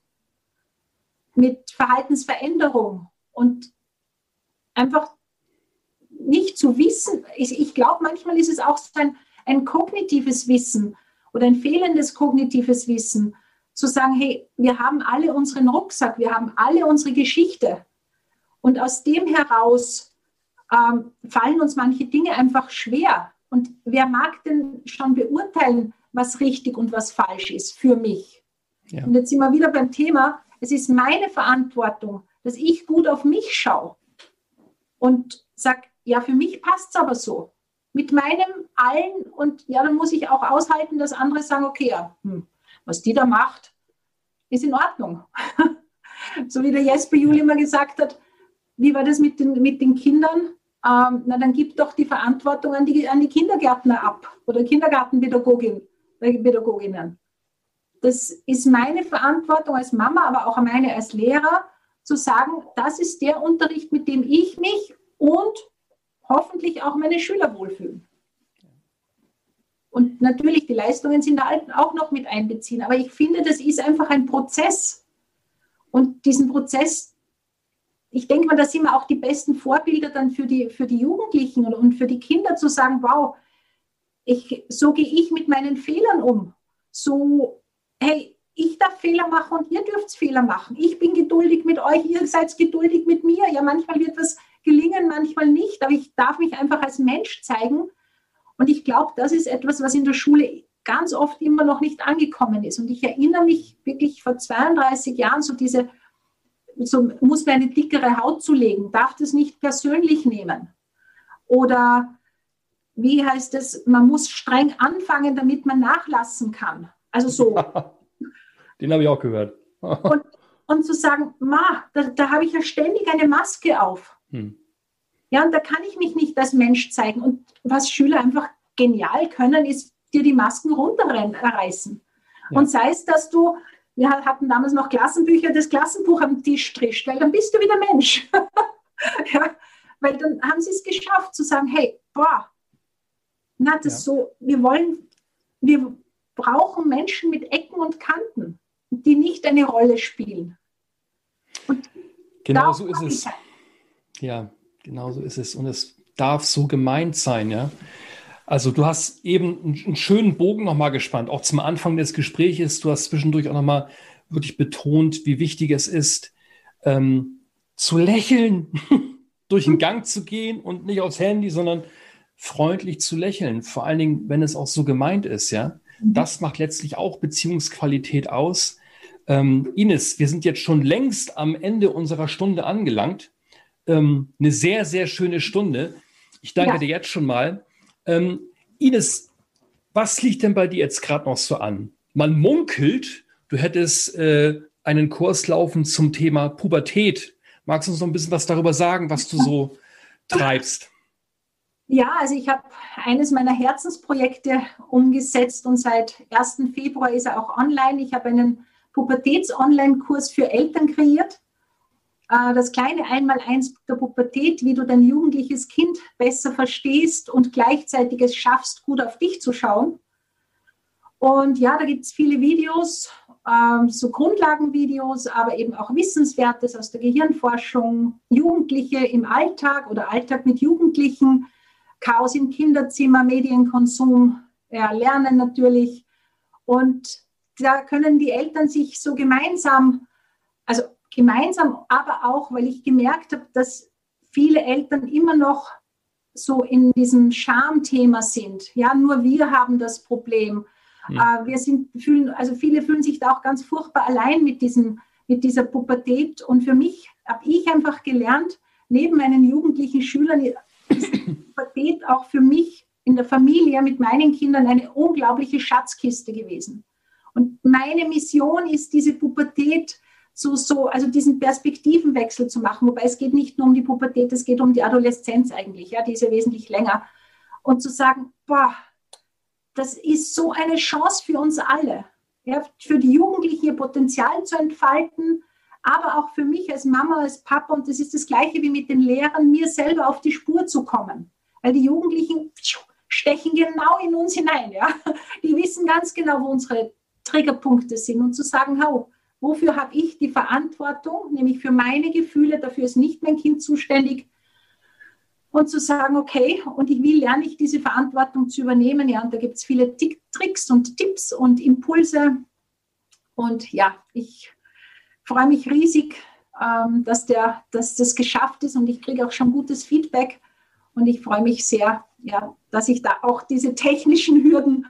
mit Verhaltensveränderung und einfach nicht zu wissen, ich, ich glaube, manchmal ist es auch so ein, ein kognitives Wissen oder ein fehlendes kognitives Wissen, zu sagen, hey, wir haben alle unseren Rucksack, wir haben alle unsere Geschichte. Und aus dem heraus ähm, fallen uns manche Dinge einfach schwer. Und wer mag denn schon beurteilen, was richtig und was falsch ist für mich? Ja. Und jetzt sind wir wieder beim Thema, es ist meine Verantwortung, dass ich gut auf mich schaue und sage, ja, für mich passt es aber so. Mit meinem allen und ja, dann muss ich auch aushalten, dass andere sagen, okay, ja, hm, was die da macht, ist in Ordnung. so wie der Jesper Juli immer gesagt hat, wie war das mit den, mit den Kindern? Ähm, na, dann gib doch die Verantwortung an die, an die Kindergärtner ab oder Kindergartenpädagoginnen. Das ist meine Verantwortung als Mama, aber auch meine als Lehrer, zu sagen, das ist der Unterricht, mit dem ich mich und hoffentlich auch meine Schüler wohlfühlen. Und natürlich, die Leistungen sind da auch noch mit einbeziehen. Aber ich finde, das ist einfach ein Prozess. Und diesen Prozess, ich denke mal, da sind wir auch die besten Vorbilder dann für die, für die Jugendlichen und, für die Kinder zu sagen, wow, ich, so gehe ich mit meinen Fehlern um. So, hey, ich darf Fehler machen und ihr dürft Fehler machen. Ich bin geduldig mit euch, ihr seid geduldig mit mir. Ja, manchmal wird was gelingen, manchmal nicht, aber ich darf mich einfach als Mensch zeigen. Und ich glaube, das ist etwas, was in der Schule ganz oft immer noch nicht angekommen ist. Und ich erinnere mich wirklich vor 32 Jahren so diese, so muss mir eine dickere Haut zulegen, darf das nicht persönlich nehmen. Oder wie heißt es, man muss streng anfangen, damit man nachlassen kann. Also so. Den habe ich auch gehört. und, und zu sagen, ma, da, da habe ich ja ständig eine Maske auf. Hm. Ja, und da kann ich mich nicht als Mensch zeigen. Und was Schüler einfach genial können, ist dir die Masken runterreißen. Ja. Und sei es, dass du, wir hatten damals noch Klassenbücher, das Klassenbuch am Tisch strischt, weil dann bist du wieder Mensch. ja, weil dann haben sie es geschafft zu sagen, hey, boah, na, das ja. so, wir wollen, wir brauchen Menschen mit Ecken und Kanten, die nicht eine Rolle spielen. Und genau so ist es. Ja, genau so ist es. Und es darf so gemeint sein, ja. Also du hast eben einen schönen Bogen nochmal gespannt, auch zum Anfang des Gesprächs. Du hast zwischendurch auch nochmal wirklich betont, wie wichtig es ist, ähm, zu lächeln, durch den Gang zu gehen und nicht aufs Handy, sondern freundlich zu lächeln. Vor allen Dingen, wenn es auch so gemeint ist, ja. Mhm. Das macht letztlich auch Beziehungsqualität aus. Ähm, Ines, wir sind jetzt schon längst am Ende unserer Stunde angelangt. Ähm, eine sehr, sehr schöne Stunde. Ich danke ja. dir jetzt schon mal. Ähm, Ines, was liegt denn bei dir jetzt gerade noch so an? Man munkelt, du hättest äh, einen Kurs laufen zum Thema Pubertät. Magst du uns noch ein bisschen was darüber sagen, was du so treibst? Ja, also ich habe eines meiner Herzensprojekte umgesetzt und seit 1. Februar ist er auch online. Ich habe einen Pubertäts-Online-Kurs für Eltern kreiert. Äh, das kleine Einmaleins der Pubertät, wie du dein jugendliches Kind besser verstehst und gleichzeitig es schaffst, gut auf dich zu schauen. Und ja, da gibt es viele Videos, ähm, so Grundlagenvideos, aber eben auch Wissenswertes aus der Gehirnforschung, Jugendliche im Alltag oder Alltag mit Jugendlichen, Chaos im Kinderzimmer, Medienkonsum, ja, Lernen natürlich. Und da können die Eltern sich so gemeinsam, also gemeinsam, aber auch, weil ich gemerkt habe, dass viele Eltern immer noch so in diesem Schamthema sind. Ja, nur wir haben das Problem. Ja. Äh, wir sind, fühlen, also viele fühlen sich da auch ganz furchtbar allein mit, diesem, mit dieser Pubertät. Und für mich habe ich einfach gelernt, neben meinen jugendlichen Schülern ist Pubertät auch für mich in der Familie mit meinen Kindern eine unglaubliche Schatzkiste gewesen. Und meine Mission ist, diese Pubertät so, so, also diesen Perspektivenwechsel zu machen. Wobei es geht nicht nur um die Pubertät, es geht um die Adoleszenz eigentlich, ja, die ist ja wesentlich länger. Und zu sagen, boah, das ist so eine Chance für uns alle, ja, für die Jugendlichen ihr Potenzial zu entfalten, aber auch für mich als Mama, als Papa, und das ist das Gleiche wie mit den Lehrern, mir selber auf die Spur zu kommen. Weil die Jugendlichen stechen genau in uns hinein. Ja? Die wissen ganz genau, wo unsere Triggerpunkte sind und zu sagen, hau, Wofür habe ich die Verantwortung, nämlich für meine Gefühle, dafür ist nicht mein Kind zuständig. Und zu sagen, okay, und ich, wie lerne ich diese Verantwortung zu übernehmen? Ja, und da gibt es viele Tick, Tricks und Tipps und Impulse. Und ja, ich freue mich riesig, ähm, dass, der, dass das geschafft ist und ich kriege auch schon gutes Feedback. Und ich freue mich sehr, ja, dass ich da auch diese technischen Hürden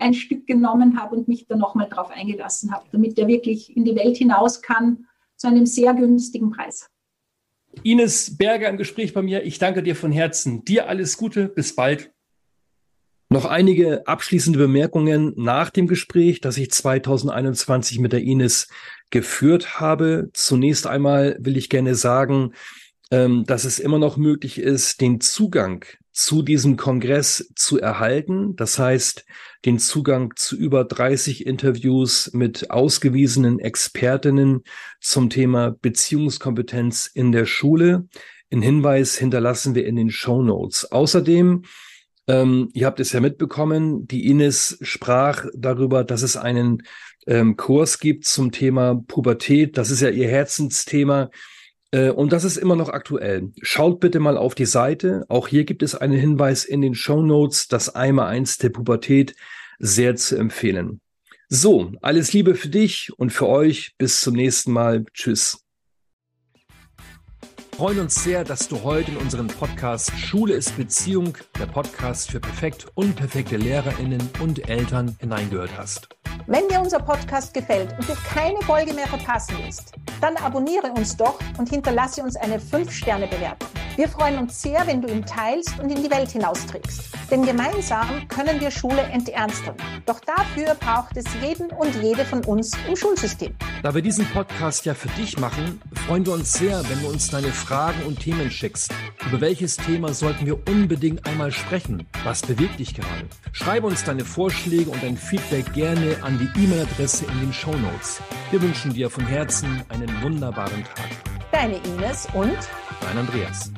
ein Stück genommen habe und mich da nochmal drauf eingelassen habe, damit er wirklich in die Welt hinaus kann zu einem sehr günstigen Preis. Ines Berger im Gespräch bei mir. Ich danke dir von Herzen. Dir alles Gute. Bis bald. Noch einige abschließende Bemerkungen nach dem Gespräch, das ich 2021 mit der Ines geführt habe. Zunächst einmal will ich gerne sagen, ähm, dass es immer noch möglich ist, den Zugang zu diesem Kongress zu erhalten. Das heißt, den Zugang zu über 30 Interviews mit ausgewiesenen Expertinnen zum Thema Beziehungskompetenz in der Schule. In Hinweis hinterlassen wir in den Show Notes. Außerdem, ähm, ihr habt es ja mitbekommen, die Ines sprach darüber, dass es einen ähm, Kurs gibt zum Thema Pubertät. Das ist ja ihr Herzensthema. Äh, und das ist immer noch aktuell. Schaut bitte mal auf die Seite. Auch hier gibt es einen Hinweis in den Show Notes, das einmal eins der Pubertät sehr zu empfehlen. So, alles Liebe für dich und für euch. Bis zum nächsten Mal. Tschüss. Wir freuen uns sehr, dass du heute in unseren Podcast Schule ist Beziehung, der Podcast für perfekt und perfekte Lehrerinnen und Eltern hineingehört hast. Wenn dir unser Podcast gefällt und du keine Folge mehr verpassen willst, dann abonniere uns doch und hinterlasse uns eine 5-Sterne-Bewertung. Wir freuen uns sehr, wenn du ihn teilst und in die Welt hinausträgst. Denn gemeinsam können wir Schule enternsten. Doch dafür braucht es jeden und jede von uns im Schulsystem. Da wir diesen Podcast ja für dich machen, freuen wir uns sehr, wenn du uns deine Fragen und Themen schickst. Über welches Thema sollten wir unbedingt einmal sprechen? Was bewegt dich gerade? Schreibe uns deine Vorschläge und dein Feedback gerne an die E-Mail-Adresse in den Show Notes. Wir wünschen dir von Herzen einen wunderbaren Tag. Deine Ines und dein Andreas.